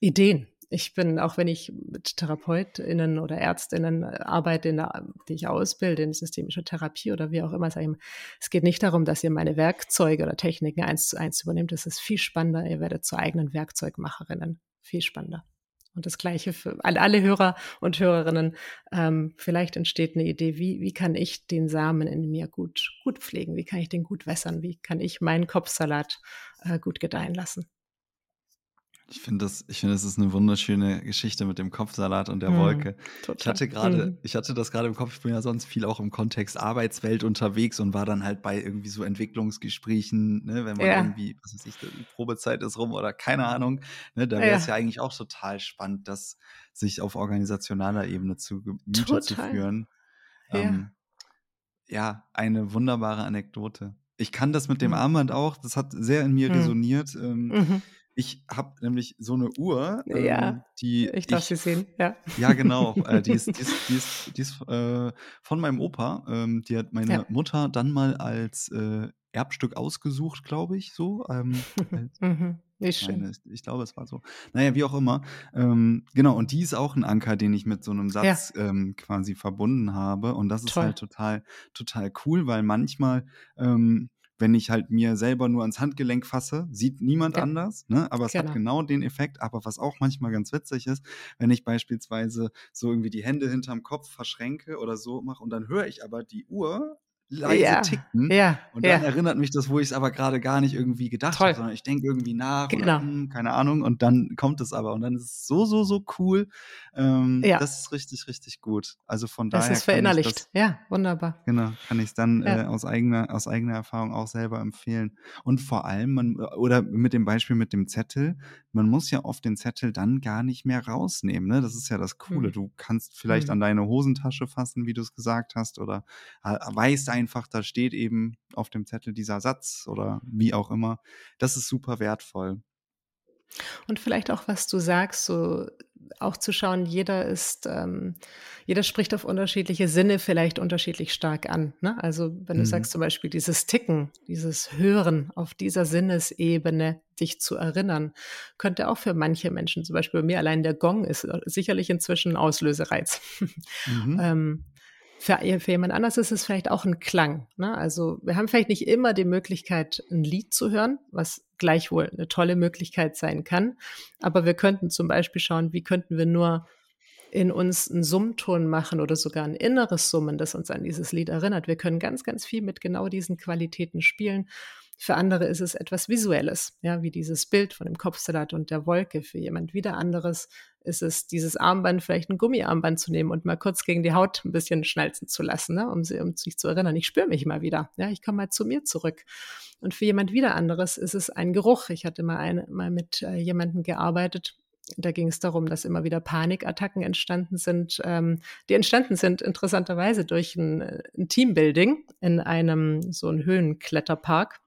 Ideen. Ich bin, auch wenn ich mit TherapeutInnen oder ÄrztInnen arbeite, der, die ich ausbilde in systemischer Therapie oder wie auch immer, sage ich, es geht nicht darum, dass ihr meine Werkzeuge oder Techniken eins zu eins übernehmt. Es ist viel spannender. Ihr werdet zu eigenen Werkzeugmacherinnen. Viel spannender. Und das Gleiche für alle Hörer und Hörerinnen. Ähm, vielleicht entsteht eine Idee, wie, wie kann ich den Samen in mir gut, gut pflegen? Wie kann ich den gut wässern? Wie kann ich meinen Kopfsalat äh, gut gedeihen lassen? Ich finde das, ich finde, das ist eine wunderschöne Geschichte mit dem Kopfsalat und der mm, Wolke. Total. Ich hatte gerade, mm. ich hatte das gerade im Kopf, ich bin ja sonst viel auch im Kontext Arbeitswelt unterwegs und war dann halt bei irgendwie so Entwicklungsgesprächen, ne, wenn man ja. irgendwie, was weiß ich, die Probezeit ist rum oder keine Ahnung, ne, da wäre es ja. ja. eigentlich auch total spannend, das sich auf organisationaler Ebene zu Gemüte zu führen. Ja. Ähm, ja, eine wunderbare Anekdote. Ich kann das mit dem mhm. Armband auch, das hat sehr in mir mhm. resoniert. Ähm, mhm. Ich habe nämlich so eine Uhr, ähm, ja, die ich darf ich, sie sehen. Ja, ja genau. Äh, die ist, die ist, die ist, die ist äh, von meinem Opa. Ähm, die hat meine ja. Mutter dann mal als äh, Erbstück ausgesucht, glaube ich, so. Ähm, mhm. Ist schön. Meine, ich glaube, es war so. Naja, wie auch immer. Ähm, genau, und die ist auch ein Anker, den ich mit so einem Satz ja. ähm, quasi verbunden habe. Und das ist Toll. halt total, total cool, weil manchmal ähm, wenn ich halt mir selber nur ans Handgelenk fasse, sieht niemand ja. anders, ne? aber es genau. hat genau den Effekt. Aber was auch manchmal ganz witzig ist, wenn ich beispielsweise so irgendwie die Hände hinterm Kopf verschränke oder so mache und dann höre ich aber die Uhr leise ja, ticken. Ja, und dann ja. erinnert mich das, wo ich es aber gerade gar nicht irgendwie gedacht habe, sondern ich denke irgendwie nach genau. oder hm, keine Ahnung und dann kommt es aber und dann ist es so, so, so cool. Ähm, ja. Das ist richtig, richtig gut. Also von daher. Das ist verinnerlicht. Das, ja, wunderbar. Genau, kann ich es dann ja. äh, aus, eigener, aus eigener Erfahrung auch selber empfehlen. Und vor allem, man, oder mit dem Beispiel mit dem Zettel, man muss ja oft den Zettel dann gar nicht mehr rausnehmen. Ne? Das ist ja das Coole. Hm. Du kannst vielleicht hm. an deine Hosentasche fassen, wie du es gesagt hast, oder äh, weißt einfach, da steht eben auf dem Zettel dieser Satz oder wie auch immer. Das ist super wertvoll. Und vielleicht auch, was du sagst, so auch zu schauen, jeder ist, ähm, jeder spricht auf unterschiedliche Sinne vielleicht unterschiedlich stark an. Ne? Also wenn du mhm. sagst zum Beispiel dieses Ticken, dieses Hören auf dieser Sinnesebene, dich zu erinnern, könnte auch für manche Menschen, zum Beispiel bei mir allein der Gong ist äh, sicherlich inzwischen ein Auslösereiz. Mhm. ähm, für, für jemand anders ist es vielleicht auch ein Klang. Ne? Also wir haben vielleicht nicht immer die Möglichkeit, ein Lied zu hören, was gleichwohl eine tolle Möglichkeit sein kann. Aber wir könnten zum Beispiel schauen, wie könnten wir nur in uns einen Summton machen oder sogar ein inneres Summen, das uns an dieses Lied erinnert. Wir können ganz, ganz viel mit genau diesen Qualitäten spielen. Für andere ist es etwas Visuelles, ja, wie dieses Bild von dem Kopfsalat und der Wolke. Für jemand wieder anderes ist es dieses Armband, vielleicht ein Gummiarmband zu nehmen und mal kurz gegen die Haut ein bisschen schnalzen zu lassen, ne, um, sie, um sich zu erinnern, ich spüre mich mal wieder, ja, ich komme mal zu mir zurück. Und für jemand wieder anderes ist es ein Geruch. Ich hatte mal, ein, mal mit äh, jemandem gearbeitet, da ging es darum, dass immer wieder Panikattacken entstanden sind. Ähm, die entstanden sind interessanterweise durch ein, ein Teambuilding in einem so einem Höhenkletterpark.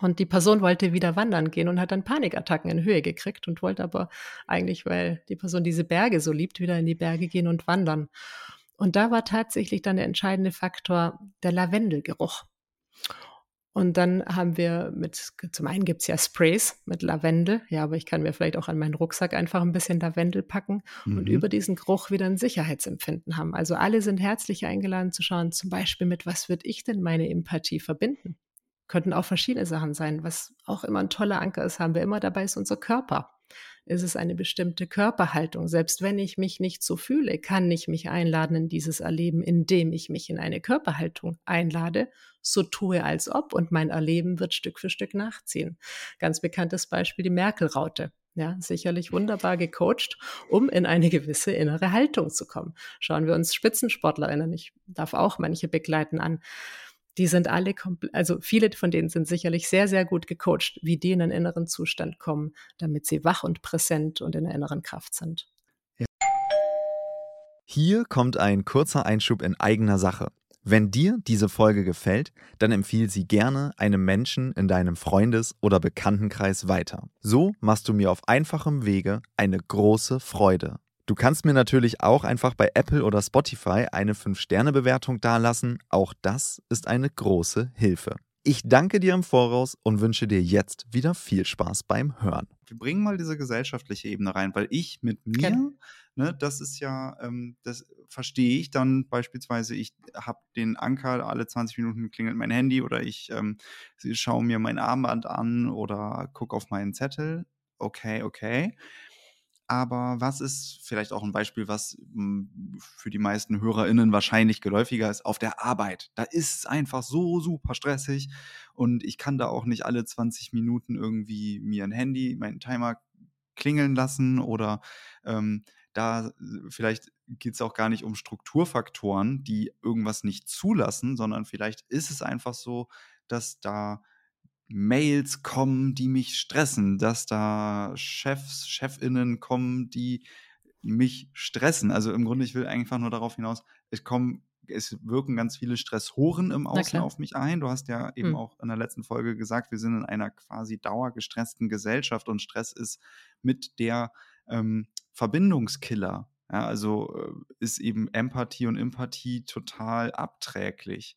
Und die Person wollte wieder wandern gehen und hat dann Panikattacken in Höhe gekriegt und wollte aber eigentlich, weil die Person diese Berge so liebt, wieder in die Berge gehen und wandern. Und da war tatsächlich dann der entscheidende Faktor der Lavendelgeruch. Und dann haben wir mit, zum einen gibt es ja Sprays mit Lavendel, ja, aber ich kann mir vielleicht auch an meinen Rucksack einfach ein bisschen Lavendel packen mhm. und über diesen Geruch wieder ein Sicherheitsempfinden haben. Also alle sind herzlich eingeladen zu schauen, zum Beispiel mit was würde ich denn meine Empathie verbinden? Könnten auch verschiedene Sachen sein. Was auch immer ein toller Anker ist, haben wir immer dabei, ist unser Körper ist es eine bestimmte Körperhaltung. Selbst wenn ich mich nicht so fühle, kann ich mich einladen in dieses Erleben, indem ich mich in eine Körperhaltung einlade, so tue als ob und mein Erleben wird Stück für Stück nachziehen. Ganz bekanntes Beispiel die Merkel-Raute. Ja, sicherlich wunderbar gecoacht, um in eine gewisse innere Haltung zu kommen. Schauen wir uns Spitzensportlerinnen, ich darf auch manche begleiten an die sind alle, also viele von denen sind sicherlich sehr, sehr gut gecoacht, wie die in einen inneren Zustand kommen, damit sie wach und präsent und in der inneren Kraft sind. Ja. Hier kommt ein kurzer Einschub in eigener Sache. Wenn dir diese Folge gefällt, dann empfiehl sie gerne einem Menschen in deinem Freundes- oder Bekanntenkreis weiter. So machst du mir auf einfachem Wege eine große Freude. Du kannst mir natürlich auch einfach bei Apple oder Spotify eine 5-Sterne-Bewertung dalassen. Auch das ist eine große Hilfe. Ich danke dir im Voraus und wünsche dir jetzt wieder viel Spaß beim Hören. Wir bringen mal diese gesellschaftliche Ebene rein, weil ich mit mir, ne, das ist ja, ähm, das verstehe ich dann beispielsweise, ich habe den Anker, alle 20 Minuten klingelt mein Handy oder ich ähm, schaue mir mein Armband an oder gucke auf meinen Zettel. Okay, okay. Aber was ist vielleicht auch ein Beispiel, was hm, für die meisten HörerInnen wahrscheinlich geläufiger ist, auf der Arbeit. Da ist es einfach so super stressig und ich kann da auch nicht alle 20 Minuten irgendwie mir ein Handy, meinen Timer klingeln lassen oder ähm, da vielleicht geht es auch gar nicht um Strukturfaktoren, die irgendwas nicht zulassen, sondern vielleicht ist es einfach so, dass da Mails kommen, die mich stressen, dass da Chefs, Chefinnen kommen, die mich stressen. Also im Grunde, ich will einfach nur darauf hinaus, es kommen, es wirken ganz viele Stressoren im Außen auf mich ein. Du hast ja eben hm. auch in der letzten Folge gesagt, wir sind in einer quasi dauergestressten Gesellschaft und Stress ist mit der ähm, Verbindungskiller. Ja, also äh, ist eben Empathie und Empathie total abträglich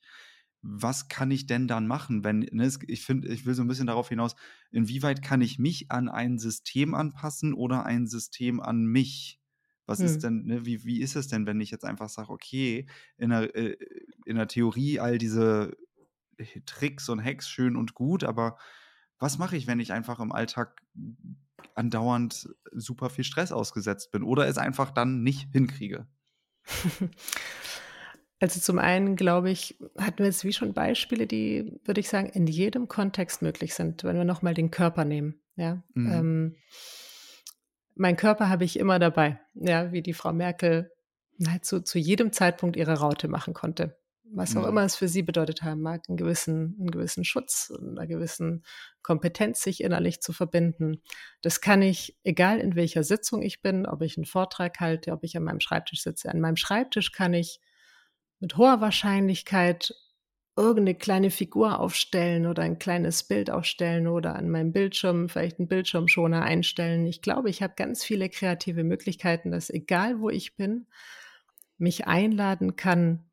was kann ich denn dann machen, wenn, ne, ich finde, ich will so ein bisschen darauf hinaus, inwieweit kann ich mich an ein System anpassen oder ein System an mich? Was hm. ist denn, ne, wie, wie ist es denn, wenn ich jetzt einfach sage, okay, in der, äh, in der Theorie all diese Tricks und Hacks schön und gut, aber was mache ich, wenn ich einfach im Alltag andauernd super viel Stress ausgesetzt bin oder es einfach dann nicht hinkriege? Also zum einen, glaube ich, hatten wir jetzt wie schon Beispiele, die, würde ich sagen, in jedem Kontext möglich sind, wenn wir nochmal den Körper nehmen. Ja. Mhm. Ähm, mein Körper habe ich immer dabei, ja, wie die Frau Merkel halt zu, zu jedem Zeitpunkt ihre Raute machen konnte. Was auch ja. immer es für sie bedeutet haben mag, einen gewissen, einen gewissen Schutz, einer gewissen Kompetenz, sich innerlich zu verbinden. Das kann ich, egal in welcher Sitzung ich bin, ob ich einen Vortrag halte, ob ich an meinem Schreibtisch sitze. An meinem Schreibtisch kann ich mit hoher Wahrscheinlichkeit irgendeine kleine Figur aufstellen oder ein kleines Bild aufstellen oder an meinem Bildschirm vielleicht einen Bildschirmschoner einstellen. Ich glaube, ich habe ganz viele kreative Möglichkeiten, dass egal wo ich bin, mich einladen kann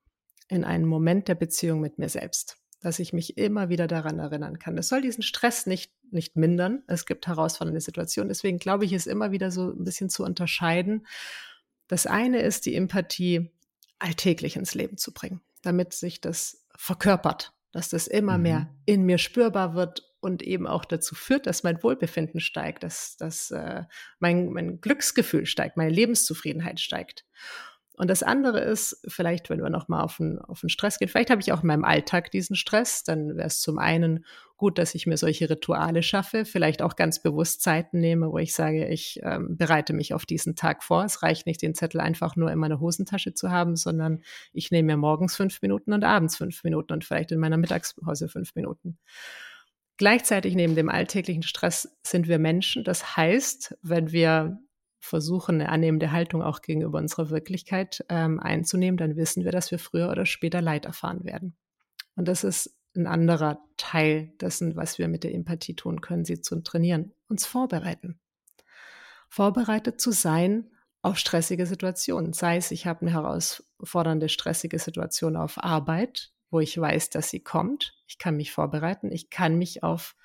in einen Moment der Beziehung mit mir selbst, dass ich mich immer wieder daran erinnern kann. Das soll diesen Stress nicht, nicht mindern. Es gibt herausfordernde Situationen. Deswegen glaube ich, ist immer wieder so ein bisschen zu unterscheiden. Das eine ist die Empathie alltäglich ins Leben zu bringen, damit sich das verkörpert, dass das immer mhm. mehr in mir spürbar wird und eben auch dazu führt, dass mein Wohlbefinden steigt, dass, dass äh, mein, mein Glücksgefühl steigt, meine Lebenszufriedenheit steigt. Und das andere ist, vielleicht, wenn wir nochmal auf den, auf den Stress gehen, vielleicht habe ich auch in meinem Alltag diesen Stress, dann wäre es zum einen gut, dass ich mir solche Rituale schaffe, vielleicht auch ganz bewusst Zeiten nehme, wo ich sage, ich ähm, bereite mich auf diesen Tag vor. Es reicht nicht, den Zettel einfach nur in meiner Hosentasche zu haben, sondern ich nehme mir morgens fünf Minuten und abends fünf Minuten und vielleicht in meiner Mittagspause fünf Minuten. Gleichzeitig neben dem alltäglichen Stress sind wir Menschen. Das heißt, wenn wir versuchen, eine annehmende Haltung auch gegenüber unserer Wirklichkeit ähm, einzunehmen, dann wissen wir, dass wir früher oder später Leid erfahren werden. Und das ist ein anderer Teil dessen, was wir mit der Empathie tun können, sie zu trainieren, uns vorbereiten. Vorbereitet zu sein auf stressige Situationen. Sei es, ich habe eine herausfordernde, stressige Situation auf Arbeit, wo ich weiß, dass sie kommt. Ich kann mich vorbereiten. Ich kann mich auf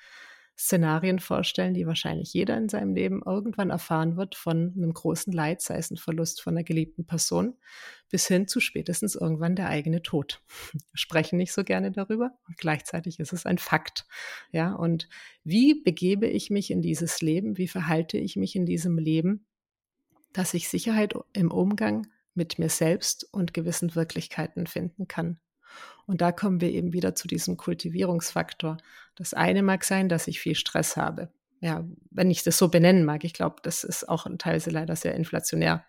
Szenarien vorstellen, die wahrscheinlich jeder in seinem Leben irgendwann erfahren wird, von einem großen Leid, sei es ein Verlust von einer geliebten Person, bis hin zu spätestens irgendwann der eigene Tod. Wir sprechen nicht so gerne darüber und gleichzeitig ist es ein Fakt. Ja, und wie begebe ich mich in dieses Leben? Wie verhalte ich mich in diesem Leben, dass ich Sicherheit im Umgang mit mir selbst und gewissen Wirklichkeiten finden kann? Und da kommen wir eben wieder zu diesem Kultivierungsfaktor. Das eine mag sein, dass ich viel Stress habe. Ja, wenn ich das so benennen mag. Ich glaube, das ist auch ein Teil leider sehr inflationär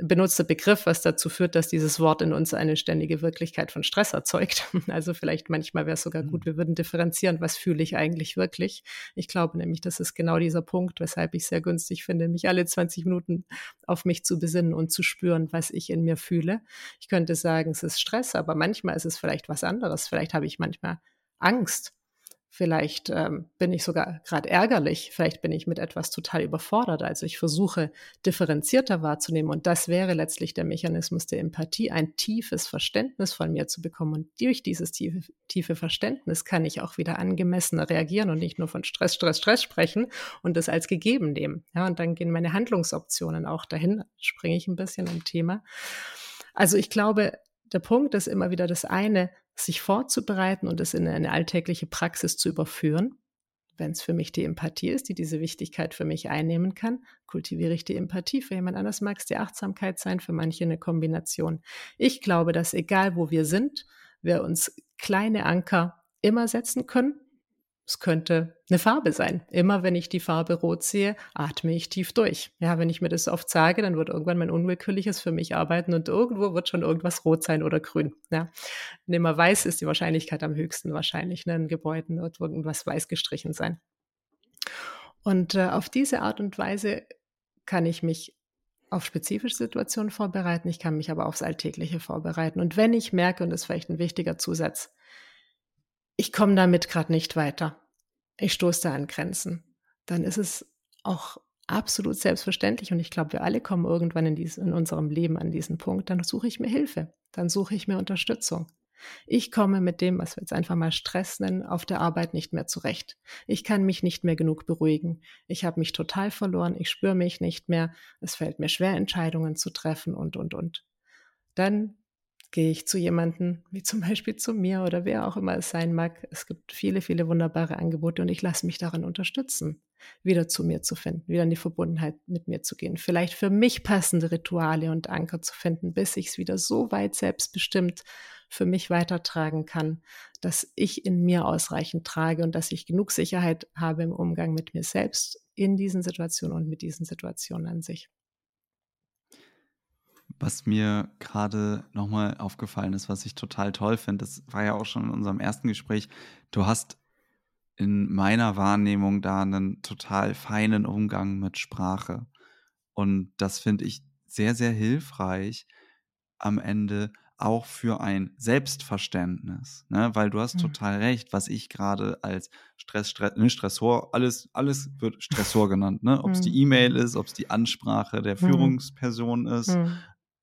benutzter Begriff, was dazu führt, dass dieses Wort in uns eine ständige Wirklichkeit von Stress erzeugt. Also vielleicht manchmal wäre es sogar gut, mhm. wir würden differenzieren, was fühle ich eigentlich wirklich. Ich glaube nämlich, das ist genau dieser Punkt, weshalb ich sehr günstig finde, mich alle 20 Minuten auf mich zu besinnen und zu spüren, was ich in mir fühle. Ich könnte sagen, es ist Stress, aber manchmal ist es vielleicht was anderes. Vielleicht habe ich manchmal Angst Vielleicht ähm, bin ich sogar gerade ärgerlich, vielleicht bin ich mit etwas total überfordert. Also ich versuche differenzierter wahrzunehmen und das wäre letztlich der Mechanismus der Empathie, ein tiefes Verständnis von mir zu bekommen. Und durch dieses tiefe, tiefe Verständnis kann ich auch wieder angemessener reagieren und nicht nur von Stress, Stress, Stress sprechen und das als gegeben nehmen. Ja, und dann gehen meine Handlungsoptionen auch dahin, springe ich ein bisschen im Thema. Also ich glaube, der Punkt ist immer wieder das eine, sich vorzubereiten und es in eine alltägliche Praxis zu überführen. Wenn es für mich die Empathie ist, die diese Wichtigkeit für mich einnehmen kann, kultiviere ich die Empathie. Für jemand anders mag es die Achtsamkeit sein, für manche eine Kombination. Ich glaube, dass egal wo wir sind, wir uns kleine Anker immer setzen können es könnte eine Farbe sein. Immer wenn ich die Farbe rot sehe, atme ich tief durch. Ja, wenn ich mir das oft sage, dann wird irgendwann mein Unwillkürliches für mich arbeiten und irgendwo wird schon irgendwas rot sein oder grün. Ja. Wenn immer weiß ist die Wahrscheinlichkeit am höchsten wahrscheinlich. Ne? In Gebäuden wird irgendwas weiß gestrichen sein. Und äh, auf diese Art und Weise kann ich mich auf spezifische Situationen vorbereiten. Ich kann mich aber aufs Alltägliche vorbereiten. Und wenn ich merke, und das ist vielleicht ein wichtiger Zusatz, ich komme damit gerade nicht weiter, ich stoße da an Grenzen, dann ist es auch absolut selbstverständlich und ich glaube, wir alle kommen irgendwann in, dies, in unserem Leben an diesen Punkt, dann suche ich mir Hilfe, dann suche ich mir Unterstützung. Ich komme mit dem, was wir jetzt einfach mal Stress nennen, auf der Arbeit nicht mehr zurecht. Ich kann mich nicht mehr genug beruhigen. Ich habe mich total verloren. Ich spüre mich nicht mehr. Es fällt mir schwer, Entscheidungen zu treffen und, und, und. Dann gehe ich zu jemandem, wie zum Beispiel zu mir oder wer auch immer es sein mag. Es gibt viele, viele wunderbare Angebote und ich lasse mich daran unterstützen, wieder zu mir zu finden, wieder in die Verbundenheit mit mir zu gehen. Vielleicht für mich passende Rituale und Anker zu finden, bis ich es wieder so weit selbstbestimmt für mich weitertragen kann, dass ich in mir ausreichend trage und dass ich genug Sicherheit habe im Umgang mit mir selbst in diesen Situationen und mit diesen Situationen an sich. Was mir gerade nochmal aufgefallen ist, was ich total toll finde, das war ja auch schon in unserem ersten Gespräch, du hast in meiner Wahrnehmung da einen total feinen Umgang mit Sprache. Und das finde ich sehr, sehr hilfreich am Ende auch für ein Selbstverständnis, ne? weil du hast mhm. total recht, was ich gerade als Stress, Stress, ne, Stressor, alles, alles wird Stressor genannt, ne? ob es mhm. die E-Mail ist, ob es die Ansprache der mhm. Führungsperson ist,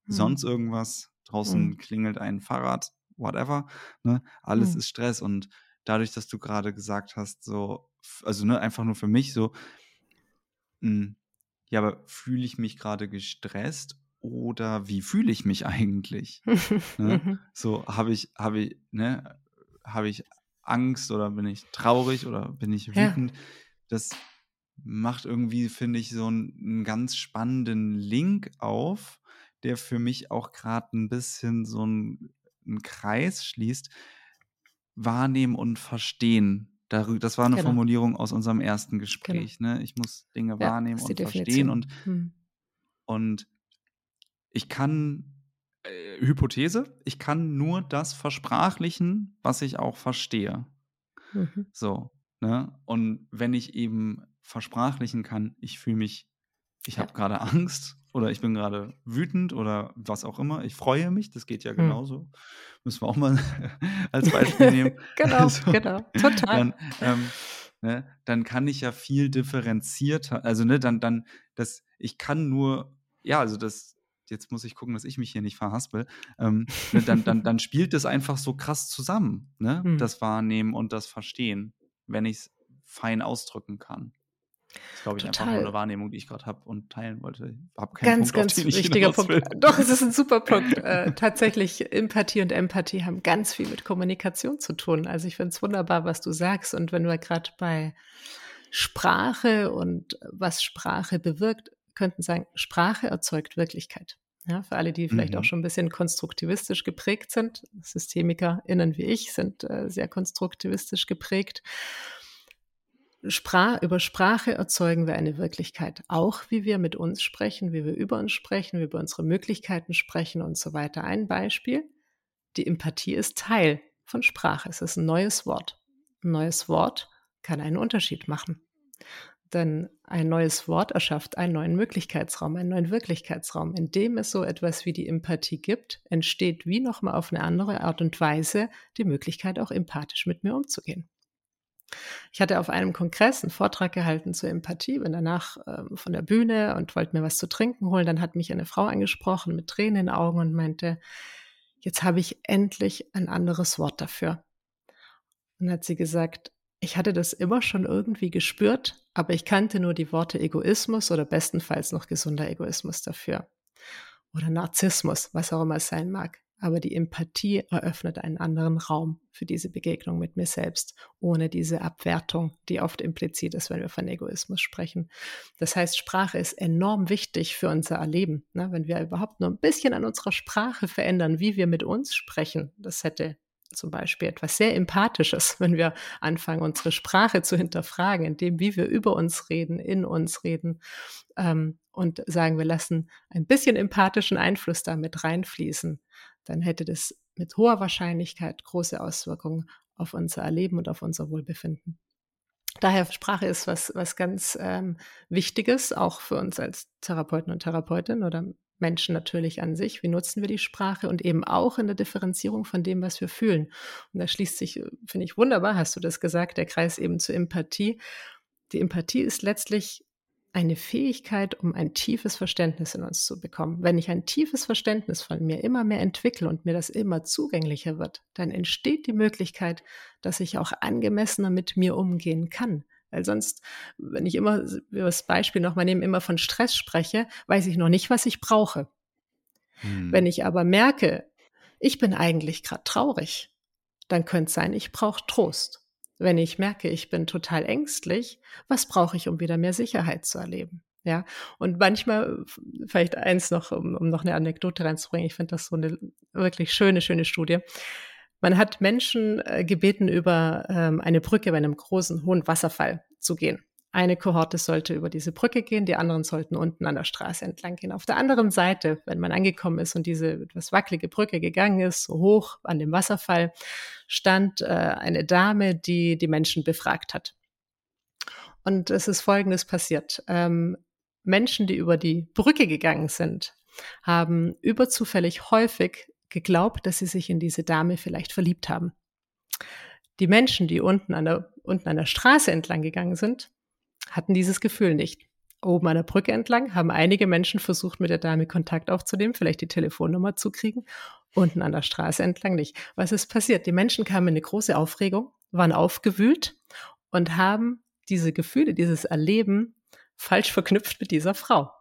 mhm sonst irgendwas. Draußen mhm. klingelt ein Fahrrad, whatever. Ne? Alles mhm. ist Stress. Und dadurch, dass du gerade gesagt hast, so, also ne, einfach nur für mich so, mh, hm, ja, aber fühle ich mich gerade gestresst oder wie fühle ich mich eigentlich? ne? Mhm. So habe ich, habe ich, ne, habe ich Angst oder bin ich traurig oder bin ich wütend? Ja. Das macht irgendwie, finde ich, so einen, einen, ganz spannenden Link auf der für mich auch gerade ein bisschen so einen Kreis schließt. Wahrnehmen und verstehen. Das war eine genau. Formulierung aus unserem ersten genau. Gespräch. Genau. Ne? Ich muss Dinge ja, wahrnehmen und verstehen. Und, hm. und ich kann, äh, Hypothese, ich kann nur das versprachlichen, was ich auch verstehe. Mhm. So. Ne? Und wenn ich eben versprachlichen kann, ich fühle mich, ich ja. habe gerade Angst oder ich bin gerade wütend oder was auch immer. Ich freue mich, das geht ja hm. genauso. Hm. Müssen wir auch mal als Beispiel nehmen. genau, also, genau, total. Dann, ähm, ne, dann kann ich ja viel differenzierter, also ne, dann, dann, das, ich kann nur, ja, also das, jetzt muss ich gucken, dass ich mich hier nicht verhaspel, ähm, ne, dann, dann, dann spielt das einfach so krass zusammen, ne? Mhm. Das Wahrnehmen und das Verstehen, wenn ich es fein ausdrücken kann. Das ist, glaube ich, Total. einfach nur eine Wahrnehmung, die ich gerade habe und teilen wollte. Hab ganz, Punkt, ganz wichtiger Punkt. Doch, es ist ein super Punkt. äh, tatsächlich, Empathie und Empathie haben ganz viel mit Kommunikation zu tun. Also ich finde es wunderbar, was du sagst. Und wenn wir gerade bei Sprache und was Sprache bewirkt, könnten sagen, Sprache erzeugt Wirklichkeit. Ja, für alle, die vielleicht mhm. auch schon ein bisschen konstruktivistisch geprägt sind. SystemikerInnen wie ich sind äh, sehr konstruktivistisch geprägt. Sprach, über Sprache erzeugen wir eine Wirklichkeit. Auch wie wir mit uns sprechen, wie wir über uns sprechen, wie wir über unsere Möglichkeiten sprechen und so weiter. Ein Beispiel. Die Empathie ist Teil von Sprache. Es ist ein neues Wort. Ein neues Wort kann einen Unterschied machen. Denn ein neues Wort erschafft einen neuen Möglichkeitsraum, einen neuen Wirklichkeitsraum. In dem es so etwas wie die Empathie gibt, entsteht wie nochmal auf eine andere Art und Weise die Möglichkeit, auch empathisch mit mir umzugehen. Ich hatte auf einem Kongress einen Vortrag gehalten zur Empathie, bin danach ähm, von der Bühne und wollte mir was zu trinken holen. Dann hat mich eine Frau angesprochen mit Tränen in den Augen und meinte, jetzt habe ich endlich ein anderes Wort dafür. Und hat sie gesagt, ich hatte das immer schon irgendwie gespürt, aber ich kannte nur die Worte Egoismus oder bestenfalls noch gesunder Egoismus dafür. Oder Narzissmus, was auch immer es sein mag. Aber die Empathie eröffnet einen anderen Raum für diese Begegnung mit mir selbst, ohne diese Abwertung, die oft implizit ist, wenn wir von Egoismus sprechen. Das heißt, Sprache ist enorm wichtig für unser Erleben. Ne? Wenn wir überhaupt nur ein bisschen an unserer Sprache verändern, wie wir mit uns sprechen, das hätte zum Beispiel etwas sehr Empathisches, wenn wir anfangen, unsere Sprache zu hinterfragen, indem wie wir über uns reden, in uns reden ähm, und sagen, wir lassen ein bisschen empathischen Einfluss damit reinfließen, dann hätte das mit hoher Wahrscheinlichkeit große Auswirkungen auf unser Erleben und auf unser Wohlbefinden. Daher Sprache ist was, was ganz ähm, Wichtiges, auch für uns als Therapeuten und Therapeutin oder Menschen natürlich an sich. Wie nutzen wir die Sprache und eben auch in der Differenzierung von dem, was wir fühlen. Und da schließt sich, finde ich wunderbar, hast du das gesagt, der Kreis eben zur Empathie. Die Empathie ist letztlich eine Fähigkeit, um ein tiefes Verständnis in uns zu bekommen. Wenn ich ein tiefes Verständnis von mir immer mehr entwickle und mir das immer zugänglicher wird, dann entsteht die Möglichkeit, dass ich auch angemessener mit mir umgehen kann. Weil sonst, wenn ich immer, das Beispiel nochmal nehme, immer von Stress spreche, weiß ich noch nicht, was ich brauche. Hm. Wenn ich aber merke, ich bin eigentlich gerade traurig, dann könnte es sein, ich brauche Trost. Wenn ich merke, ich bin total ängstlich, was brauche ich, um wieder mehr Sicherheit zu erleben? Ja, und manchmal, vielleicht eins noch, um, um noch eine Anekdote reinzubringen, ich finde das so eine wirklich schöne, schöne Studie. Man hat Menschen äh, gebeten, über ähm, eine Brücke bei einem großen, hohen Wasserfall zu gehen. Eine Kohorte sollte über diese Brücke gehen, die anderen sollten unten an der Straße entlang gehen. Auf der anderen Seite, wenn man angekommen ist und diese etwas wackelige Brücke gegangen ist, so hoch an dem Wasserfall, stand äh, eine Dame, die die Menschen befragt hat. Und es ist Folgendes passiert. Ähm, Menschen, die über die Brücke gegangen sind, haben überzufällig häufig geglaubt, dass sie sich in diese Dame vielleicht verliebt haben. Die Menschen, die unten an der, unten an der Straße entlang gegangen sind, hatten dieses Gefühl nicht. Oben an der Brücke entlang haben einige Menschen versucht, mit der Dame Kontakt aufzunehmen, vielleicht die Telefonnummer zu kriegen. Unten an der Straße entlang nicht. Was ist passiert? Die Menschen kamen in eine große Aufregung, waren aufgewühlt und haben diese Gefühle, dieses Erleben falsch verknüpft mit dieser Frau.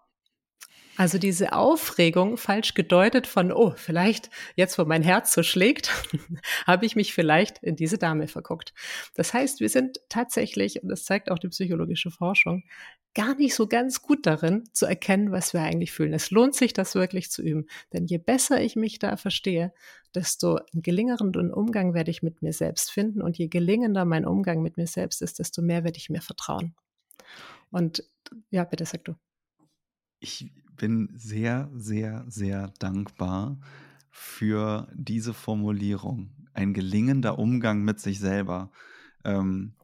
Also diese Aufregung falsch gedeutet von, oh, vielleicht jetzt, wo mein Herz so schlägt, habe ich mich vielleicht in diese Dame verguckt. Das heißt, wir sind tatsächlich, und das zeigt auch die psychologische Forschung, gar nicht so ganz gut darin zu erkennen, was wir eigentlich fühlen. Es lohnt sich, das wirklich zu üben. Denn je besser ich mich da verstehe, desto einen gelingenden Umgang werde ich mit mir selbst finden. Und je gelingender mein Umgang mit mir selbst ist, desto mehr werde ich mir vertrauen. Und ja, bitte sag du. Ich bin sehr, sehr, sehr dankbar für diese Formulierung. Ein gelingender Umgang mit sich selber. Ähm,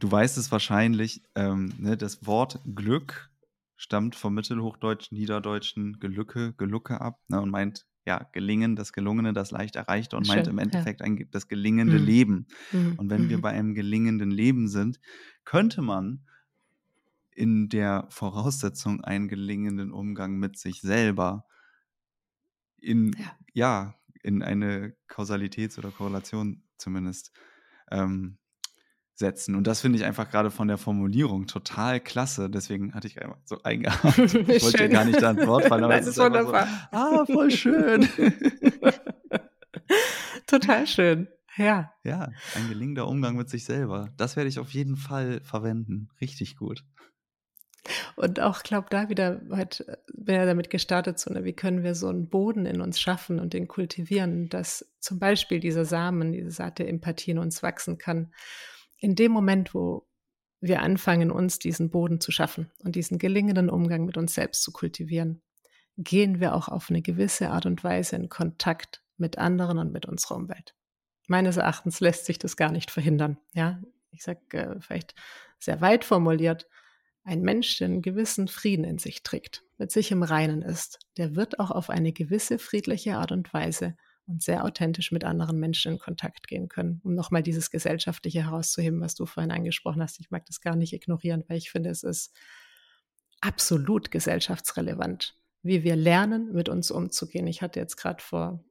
du weißt es wahrscheinlich, ähm, ne, das Wort Glück stammt vom mittelhochdeutschen, niederdeutschen Gelücke, Gelucke ab ne, und meint ja, gelingen, das Gelungene, das leicht Erreichte und Schön, meint im Endeffekt ja. ein, das gelingende mhm. Leben. Mhm. Und wenn mhm. wir bei einem gelingenden Leben sind, könnte man in der Voraussetzung einen gelingenden Umgang mit sich selber in, ja. ja in eine Kausalität oder Korrelation zumindest ähm, setzen. Und das finde ich einfach gerade von der Formulierung total klasse. Deswegen hatte ich einfach so eingehakt. Ich wollte ja gar nicht da ins Wort fallen, aber es ist wunderbar. So, ah, voll schön. total schön. Ja. Ja, ein gelingender Umgang mit sich selber. Das werde ich auf jeden Fall verwenden. Richtig gut. Und auch, glaube da wieder, heute bin ja damit gestartet, so, ne, wie können wir so einen Boden in uns schaffen und den kultivieren, dass zum Beispiel dieser Samen, diese Saat der Empathie in uns wachsen kann. In dem Moment, wo wir anfangen, uns diesen Boden zu schaffen und diesen gelingenden Umgang mit uns selbst zu kultivieren, gehen wir auch auf eine gewisse Art und Weise in Kontakt mit anderen und mit unserer Umwelt. Meines Erachtens lässt sich das gar nicht verhindern. Ja, ich sage äh, vielleicht sehr weit formuliert, ein Mensch, der einen gewissen Frieden in sich trägt, mit sich im Reinen ist, der wird auch auf eine gewisse friedliche Art und Weise und sehr authentisch mit anderen Menschen in Kontakt gehen können, um nochmal dieses Gesellschaftliche herauszuheben, was du vorhin angesprochen hast. Ich mag das gar nicht ignorieren, weil ich finde, es ist absolut gesellschaftsrelevant, wie wir lernen, mit uns umzugehen. Ich hatte jetzt gerade vor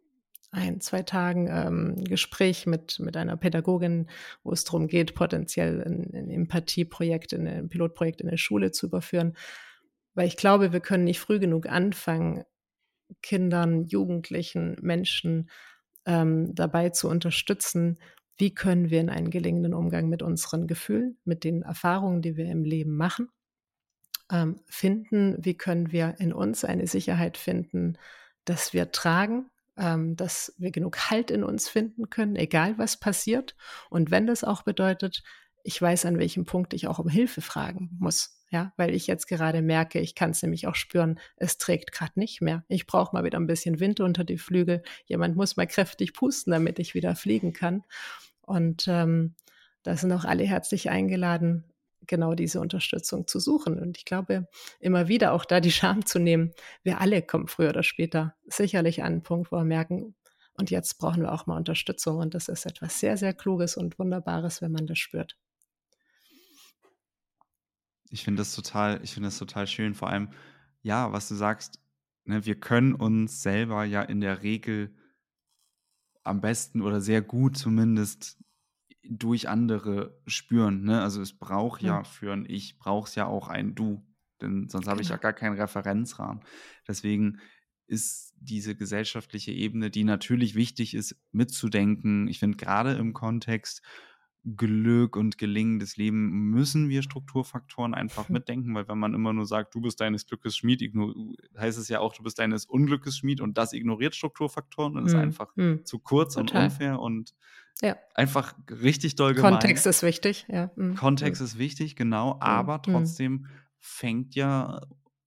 ein, zwei Tagen ähm, Gespräch mit, mit einer Pädagogin, wo es darum geht, potenziell ein, ein Empathieprojekt, in, ein Pilotprojekt in der Schule zu überführen. Weil ich glaube, wir können nicht früh genug anfangen, Kindern, Jugendlichen, Menschen ähm, dabei zu unterstützen, wie können wir in einen gelingenden Umgang mit unseren Gefühlen, mit den Erfahrungen, die wir im Leben machen, ähm, finden, wie können wir in uns eine Sicherheit finden, dass wir tragen, ähm, dass wir genug Halt in uns finden können, egal was passiert. Und wenn das auch bedeutet, ich weiß, an welchem Punkt ich auch um Hilfe fragen muss. Ja, weil ich jetzt gerade merke, ich kann es nämlich auch spüren, es trägt gerade nicht mehr. Ich brauche mal wieder ein bisschen Wind unter die Flügel. Jemand muss mal kräftig pusten, damit ich wieder fliegen kann. Und ähm, da sind auch alle herzlich eingeladen, genau diese Unterstützung zu suchen. Und ich glaube, immer wieder auch da die Scham zu nehmen. Wir alle kommen früher oder später sicherlich an einen Punkt, wo wir merken, und jetzt brauchen wir auch mal Unterstützung. Und das ist etwas sehr, sehr Kluges und Wunderbares, wenn man das spürt. Ich finde das total, ich finde das total schön. Vor allem, ja, was du sagst, ne, wir können uns selber ja in der Regel am besten oder sehr gut zumindest durch andere spüren. Ne? Also es braucht ja, ja für ein Ich, braucht es ja auch ein Du, denn sonst habe ich ja genau. gar keinen Referenzrahmen. Deswegen ist diese gesellschaftliche Ebene, die natürlich wichtig ist, mitzudenken. Ich finde gerade im Kontext Glück und gelingendes Leben müssen wir Strukturfaktoren einfach hm. mitdenken, weil wenn man immer nur sagt, du bist deines Glückes Schmied, heißt es ja auch, du bist deines Unglückes Schmied und das ignoriert Strukturfaktoren und ist hm. einfach hm. zu kurz Total. und unfair und ja. einfach richtig doll gemein. Kontext ist wichtig, ja. Hm. Kontext hm. ist wichtig, genau, hm. aber trotzdem fängt ja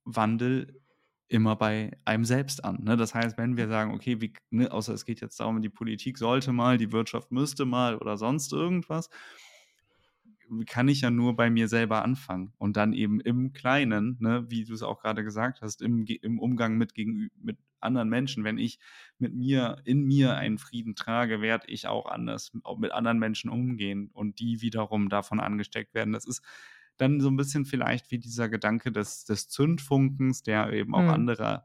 Wandel immer bei einem selbst an. Ne? Das heißt, wenn wir sagen, okay, wie, ne, außer es geht jetzt darum, die Politik sollte mal, die Wirtschaft müsste mal oder sonst irgendwas, kann ich ja nur bei mir selber anfangen und dann eben im Kleinen, ne, wie du es auch gerade gesagt hast, im, im Umgang mit, gegen, mit anderen Menschen. Wenn ich mit mir, in mir einen Frieden trage, werde ich auch anders auch mit anderen Menschen umgehen und die wiederum davon angesteckt werden. Das ist dann so ein bisschen vielleicht wie dieser Gedanke des, des Zündfunkens, der eben auch hm. andere,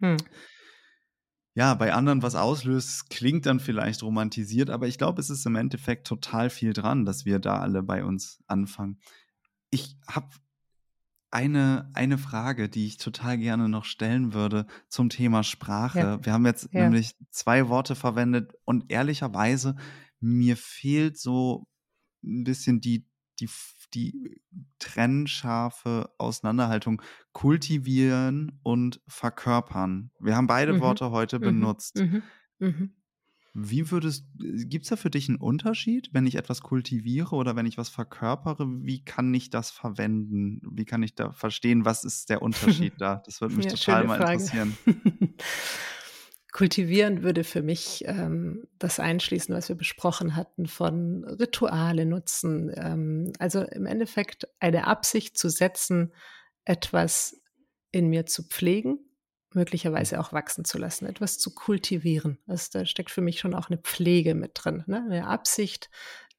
hm. Ja, bei anderen was auslöst, klingt dann vielleicht romantisiert, aber ich glaube, es ist im Endeffekt total viel dran, dass wir da alle bei uns anfangen. Ich habe eine, eine Frage, die ich total gerne noch stellen würde zum Thema Sprache. Ja. Wir haben jetzt ja. nämlich zwei Worte verwendet und ehrlicherweise, mir fehlt so ein bisschen die, die die trennscharfe Auseinanderhaltung kultivieren und verkörpern. Wir haben beide mhm. Worte heute mhm. benutzt. Mhm. mhm. Wie würdest, gibt es da für dich einen Unterschied, wenn ich etwas kultiviere oder wenn ich was verkörpere? Wie kann ich das verwenden? Wie kann ich da verstehen, was ist der Unterschied da? Das würde mich ja, total mal Frage. interessieren. Kultivieren würde für mich ähm, das einschließen, was wir besprochen hatten, von Rituale nutzen. Ähm, also im Endeffekt eine Absicht zu setzen, etwas in mir zu pflegen, möglicherweise auch wachsen zu lassen, etwas zu kultivieren. Also da steckt für mich schon auch eine Pflege mit drin, ne? eine Absicht,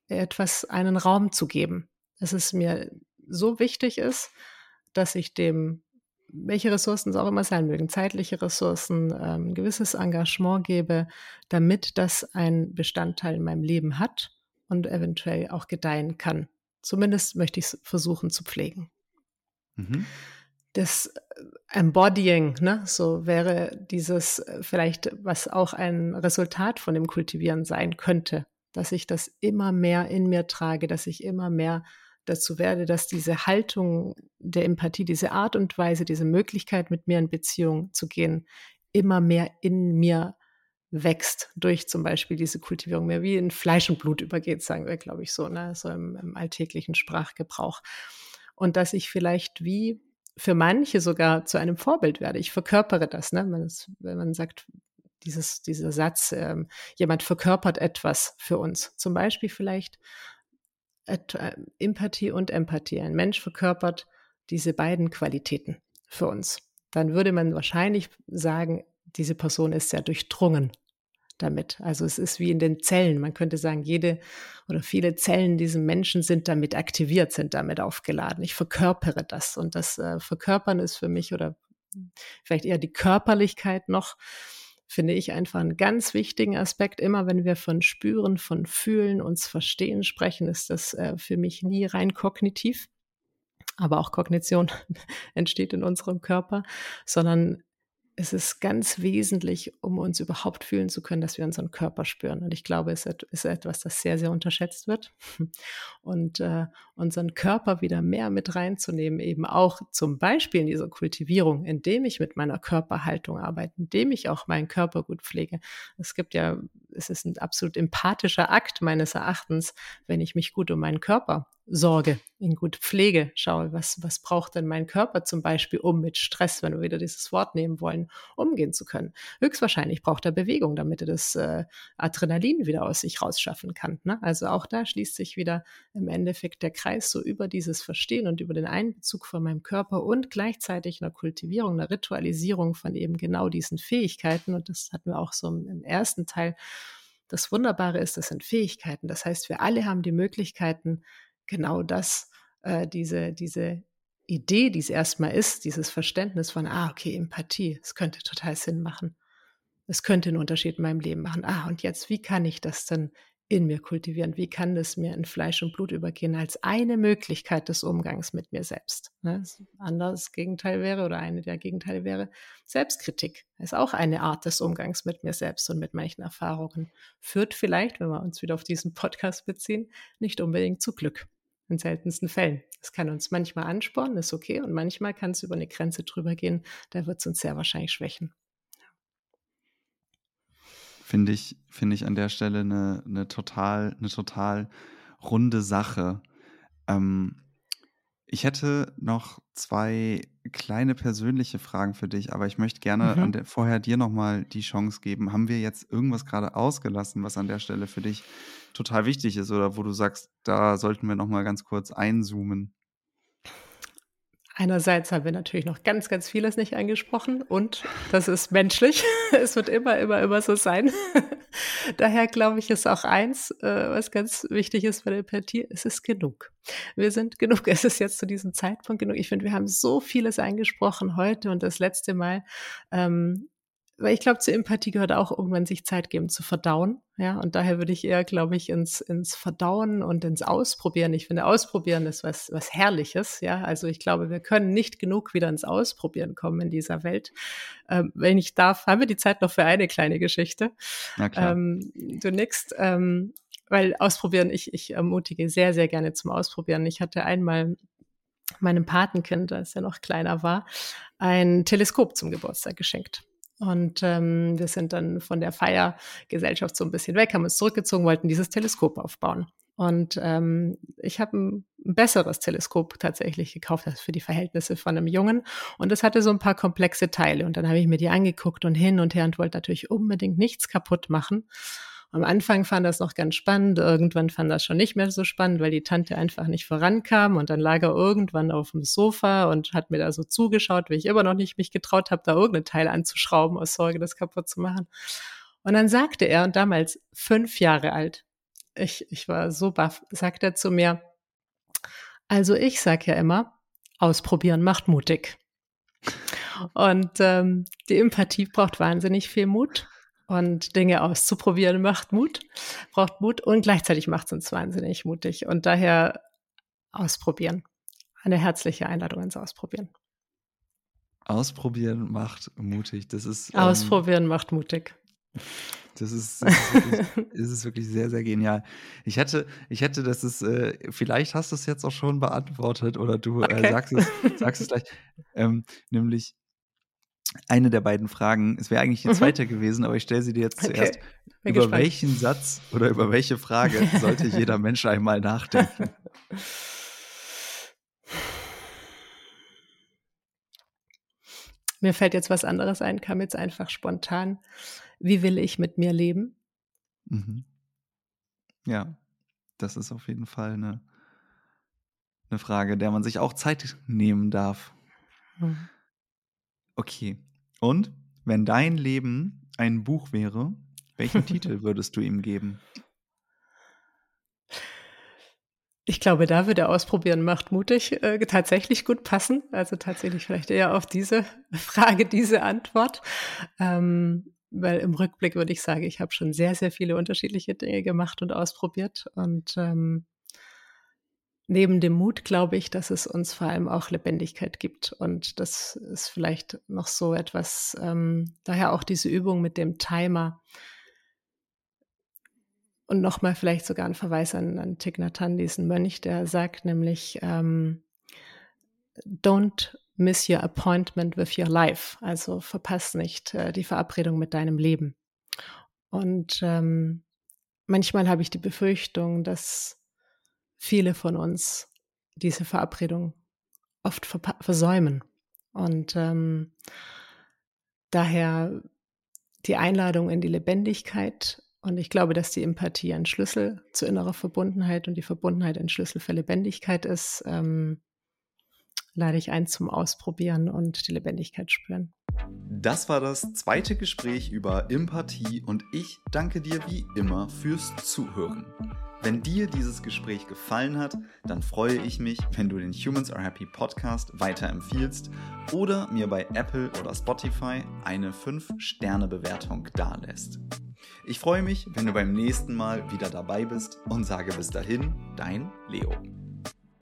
etwas einen Raum zu geben. Dass es mir so wichtig ist, dass ich dem welche Ressourcen es auch immer sein mögen, zeitliche Ressourcen, ähm, gewisses Engagement gebe, damit das ein Bestandteil in meinem Leben hat und eventuell auch gedeihen kann. Zumindest möchte ich es versuchen zu pflegen. Mhm. Das äh, Embodying, ne, so wäre dieses äh, vielleicht, was auch ein Resultat von dem Kultivieren sein könnte, dass ich das immer mehr in mir trage, dass ich immer mehr dazu werde, dass diese Haltung der Empathie, diese Art und Weise, diese Möglichkeit, mit mir in Beziehung zu gehen, immer mehr in mir wächst durch zum Beispiel diese Kultivierung, mehr wie in Fleisch und Blut übergeht, sagen wir, glaube ich, so, ne? so im, im alltäglichen Sprachgebrauch. Und dass ich vielleicht wie für manche sogar zu einem Vorbild werde. Ich verkörpere das, ne? Man ist, wenn man sagt, dieses, dieser Satz, ähm, jemand verkörpert etwas für uns. Zum Beispiel vielleicht Empathie und Empathie. Ein Mensch verkörpert diese beiden Qualitäten für uns. Dann würde man wahrscheinlich sagen, diese Person ist sehr durchdrungen damit. Also es ist wie in den Zellen. Man könnte sagen, jede oder viele Zellen diesem Menschen sind damit aktiviert, sind damit aufgeladen. Ich verkörpere das. Und das äh, Verkörpern ist für mich oder vielleicht eher die Körperlichkeit noch, finde ich einfach einen ganz wichtigen Aspekt. Immer wenn wir von Spüren, von Fühlen, uns verstehen sprechen, ist das äh, für mich nie rein kognitiv. Aber auch Kognition entsteht in unserem Körper, sondern es ist ganz wesentlich, um uns überhaupt fühlen zu können, dass wir unseren Körper spüren. Und ich glaube, es ist etwas, das sehr, sehr unterschätzt wird. Und äh, unseren Körper wieder mehr mit reinzunehmen, eben auch zum Beispiel in dieser Kultivierung, indem ich mit meiner Körperhaltung arbeite, indem ich auch meinen Körper gut pflege. Es gibt ja, es ist ein absolut empathischer Akt meines Erachtens, wenn ich mich gut um meinen Körper sorge, in gut Pflege schaue, was, was braucht denn mein Körper zum Beispiel, um mit Stress, wenn wir wieder dieses Wort nehmen wollen, umgehen zu können. Höchstwahrscheinlich braucht er Bewegung, damit er das äh, Adrenalin wieder aus sich rausschaffen kann. Ne? Also auch da schließt sich wieder im Endeffekt der Kreis so über dieses Verstehen und über den Einbezug von meinem Körper und gleichzeitig einer Kultivierung, einer Ritualisierung von eben genau diesen Fähigkeiten. Und das hatten wir auch so im ersten Teil. Das Wunderbare ist, das sind Fähigkeiten. Das heißt, wir alle haben die Möglichkeiten, genau das, äh, diese, diese Idee, die es erstmal ist, dieses Verständnis von, ah, okay, Empathie, es könnte total Sinn machen. Es könnte einen Unterschied in meinem Leben machen. Ah, und jetzt, wie kann ich das denn in mir kultivieren? Wie kann das mir in Fleisch und Blut übergehen als eine Möglichkeit des Umgangs mit mir selbst? Ne? Anderes Gegenteil wäre oder eine der Gegenteile wäre Selbstkritik. Ist auch eine Art des Umgangs mit mir selbst und mit manchen Erfahrungen. Führt vielleicht, wenn wir uns wieder auf diesen Podcast beziehen, nicht unbedingt zu Glück in seltensten Fällen. Es kann uns manchmal anspornen, ist okay, und manchmal kann es über eine Grenze drüber gehen, da wird es uns sehr wahrscheinlich schwächen. Finde ich, finde ich an der Stelle eine, eine, total, eine total runde Sache. Ähm, ich hätte noch zwei kleine persönliche Fragen für dich, aber ich möchte gerne mhm. der, vorher dir nochmal die Chance geben. Haben wir jetzt irgendwas gerade ausgelassen, was an der Stelle für dich total wichtig ist oder wo du sagst, da sollten wir nochmal ganz kurz einzoomen? Einerseits haben wir natürlich noch ganz, ganz vieles nicht angesprochen und das ist menschlich. es wird immer, immer, immer so sein. Daher glaube ich, ist auch eins, äh, was ganz wichtig ist bei der Empathie, es ist genug. Wir sind genug. Es ist jetzt zu diesem Zeitpunkt genug. Ich finde, wir haben so vieles angesprochen heute und das letzte Mal. Ähm, weil ich glaube, zur Empathie gehört auch irgendwann sich Zeit geben zu verdauen. Ja, und daher würde ich eher, glaube ich, ins, ins Verdauen und ins Ausprobieren. Ich finde, Ausprobieren ist was, was Herrliches. Ja, also ich glaube, wir können nicht genug wieder ins Ausprobieren kommen in dieser Welt. Ähm, wenn ich darf, haben wir die Zeit noch für eine kleine Geschichte. Na klar. Ähm, du nix, ähm, weil Ausprobieren, ich, ich ermutige sehr, sehr gerne zum Ausprobieren. Ich hatte einmal meinem Patenkind, als er noch kleiner war, ein Teleskop zum Geburtstag geschenkt. Und ähm, wir sind dann von der Feiergesellschaft so ein bisschen weg, haben uns zurückgezogen, wollten dieses Teleskop aufbauen. Und ähm, ich habe ein besseres Teleskop tatsächlich gekauft als für die Verhältnisse von einem Jungen. Und es hatte so ein paar komplexe Teile. Und dann habe ich mir die angeguckt und hin und her und wollte natürlich unbedingt nichts kaputt machen. Am Anfang fand das noch ganz spannend, irgendwann fand das schon nicht mehr so spannend, weil die Tante einfach nicht vorankam und dann lag er irgendwann auf dem Sofa und hat mir da so zugeschaut, wie ich immer noch nicht mich getraut habe, da irgendein Teil anzuschrauben aus Sorge, das kaputt zu machen. Und dann sagte er, und damals fünf Jahre alt, ich, ich war so baff, sagt er zu mir, also ich sag ja immer, ausprobieren macht mutig. Und ähm, die Empathie braucht wahnsinnig viel Mut. Und Dinge auszuprobieren macht Mut, braucht Mut und gleichzeitig macht es uns wahnsinnig mutig. Und daher ausprobieren. Eine herzliche Einladung ins Ausprobieren. Ausprobieren macht mutig. Das ist. Ähm, Ausprobieren macht mutig. Das ist, das ist, wirklich, das ist wirklich sehr, sehr genial. Ich hätte, ich hätte, das ist, äh, vielleicht hast du es jetzt auch schon beantwortet oder du äh, okay. äh, sagst, es, sagst es gleich. Ähm, nämlich eine der beiden Fragen, es wäre eigentlich die mhm. zweite mhm. gewesen, aber ich stelle sie dir jetzt zuerst. Okay. Über gespannt. welchen Satz oder über welche Frage sollte jeder Mensch einmal nachdenken? Mir fällt jetzt was anderes ein, kam jetzt einfach spontan. Wie will ich mit mir leben? Mhm. Ja, das ist auf jeden Fall eine, eine Frage, der man sich auch Zeit nehmen darf. Mhm. Okay. Und wenn dein Leben ein Buch wäre, welchen Titel würdest du ihm geben? Ich glaube, da würde Ausprobieren macht mutig äh, tatsächlich gut passen. Also tatsächlich vielleicht eher auf diese Frage, diese Antwort. Ähm, weil im Rückblick würde ich sagen, ich habe schon sehr, sehr viele unterschiedliche Dinge gemacht und ausprobiert. Und ähm, neben dem Mut glaube ich, dass es uns vor allem auch Lebendigkeit gibt. Und das ist vielleicht noch so etwas, ähm, daher auch diese Übung mit dem Timer und nochmal vielleicht sogar ein Verweis an, an Thich Nhat Hanh, diesen Mönch, der sagt nämlich, ähm, don't miss your appointment with your life. Also verpass nicht äh, die Verabredung mit deinem Leben. Und ähm, manchmal habe ich die Befürchtung, dass viele von uns diese Verabredung oft versäumen. Und ähm, daher die Einladung in die Lebendigkeit und ich glaube, dass die Empathie ein Schlüssel zu innerer Verbundenheit und die Verbundenheit ein Schlüssel für Lebendigkeit ist. Ähm, lade ich ein zum Ausprobieren und die Lebendigkeit spüren. Das war das zweite Gespräch über Empathie und ich danke dir wie immer fürs Zuhören. Wenn dir dieses Gespräch gefallen hat, dann freue ich mich, wenn du den Humans Are Happy Podcast weiterempfiehlst oder mir bei Apple oder Spotify eine 5-Sterne-Bewertung dalässt. Ich freue mich, wenn du beim nächsten Mal wieder dabei bist und sage bis dahin, dein Leo.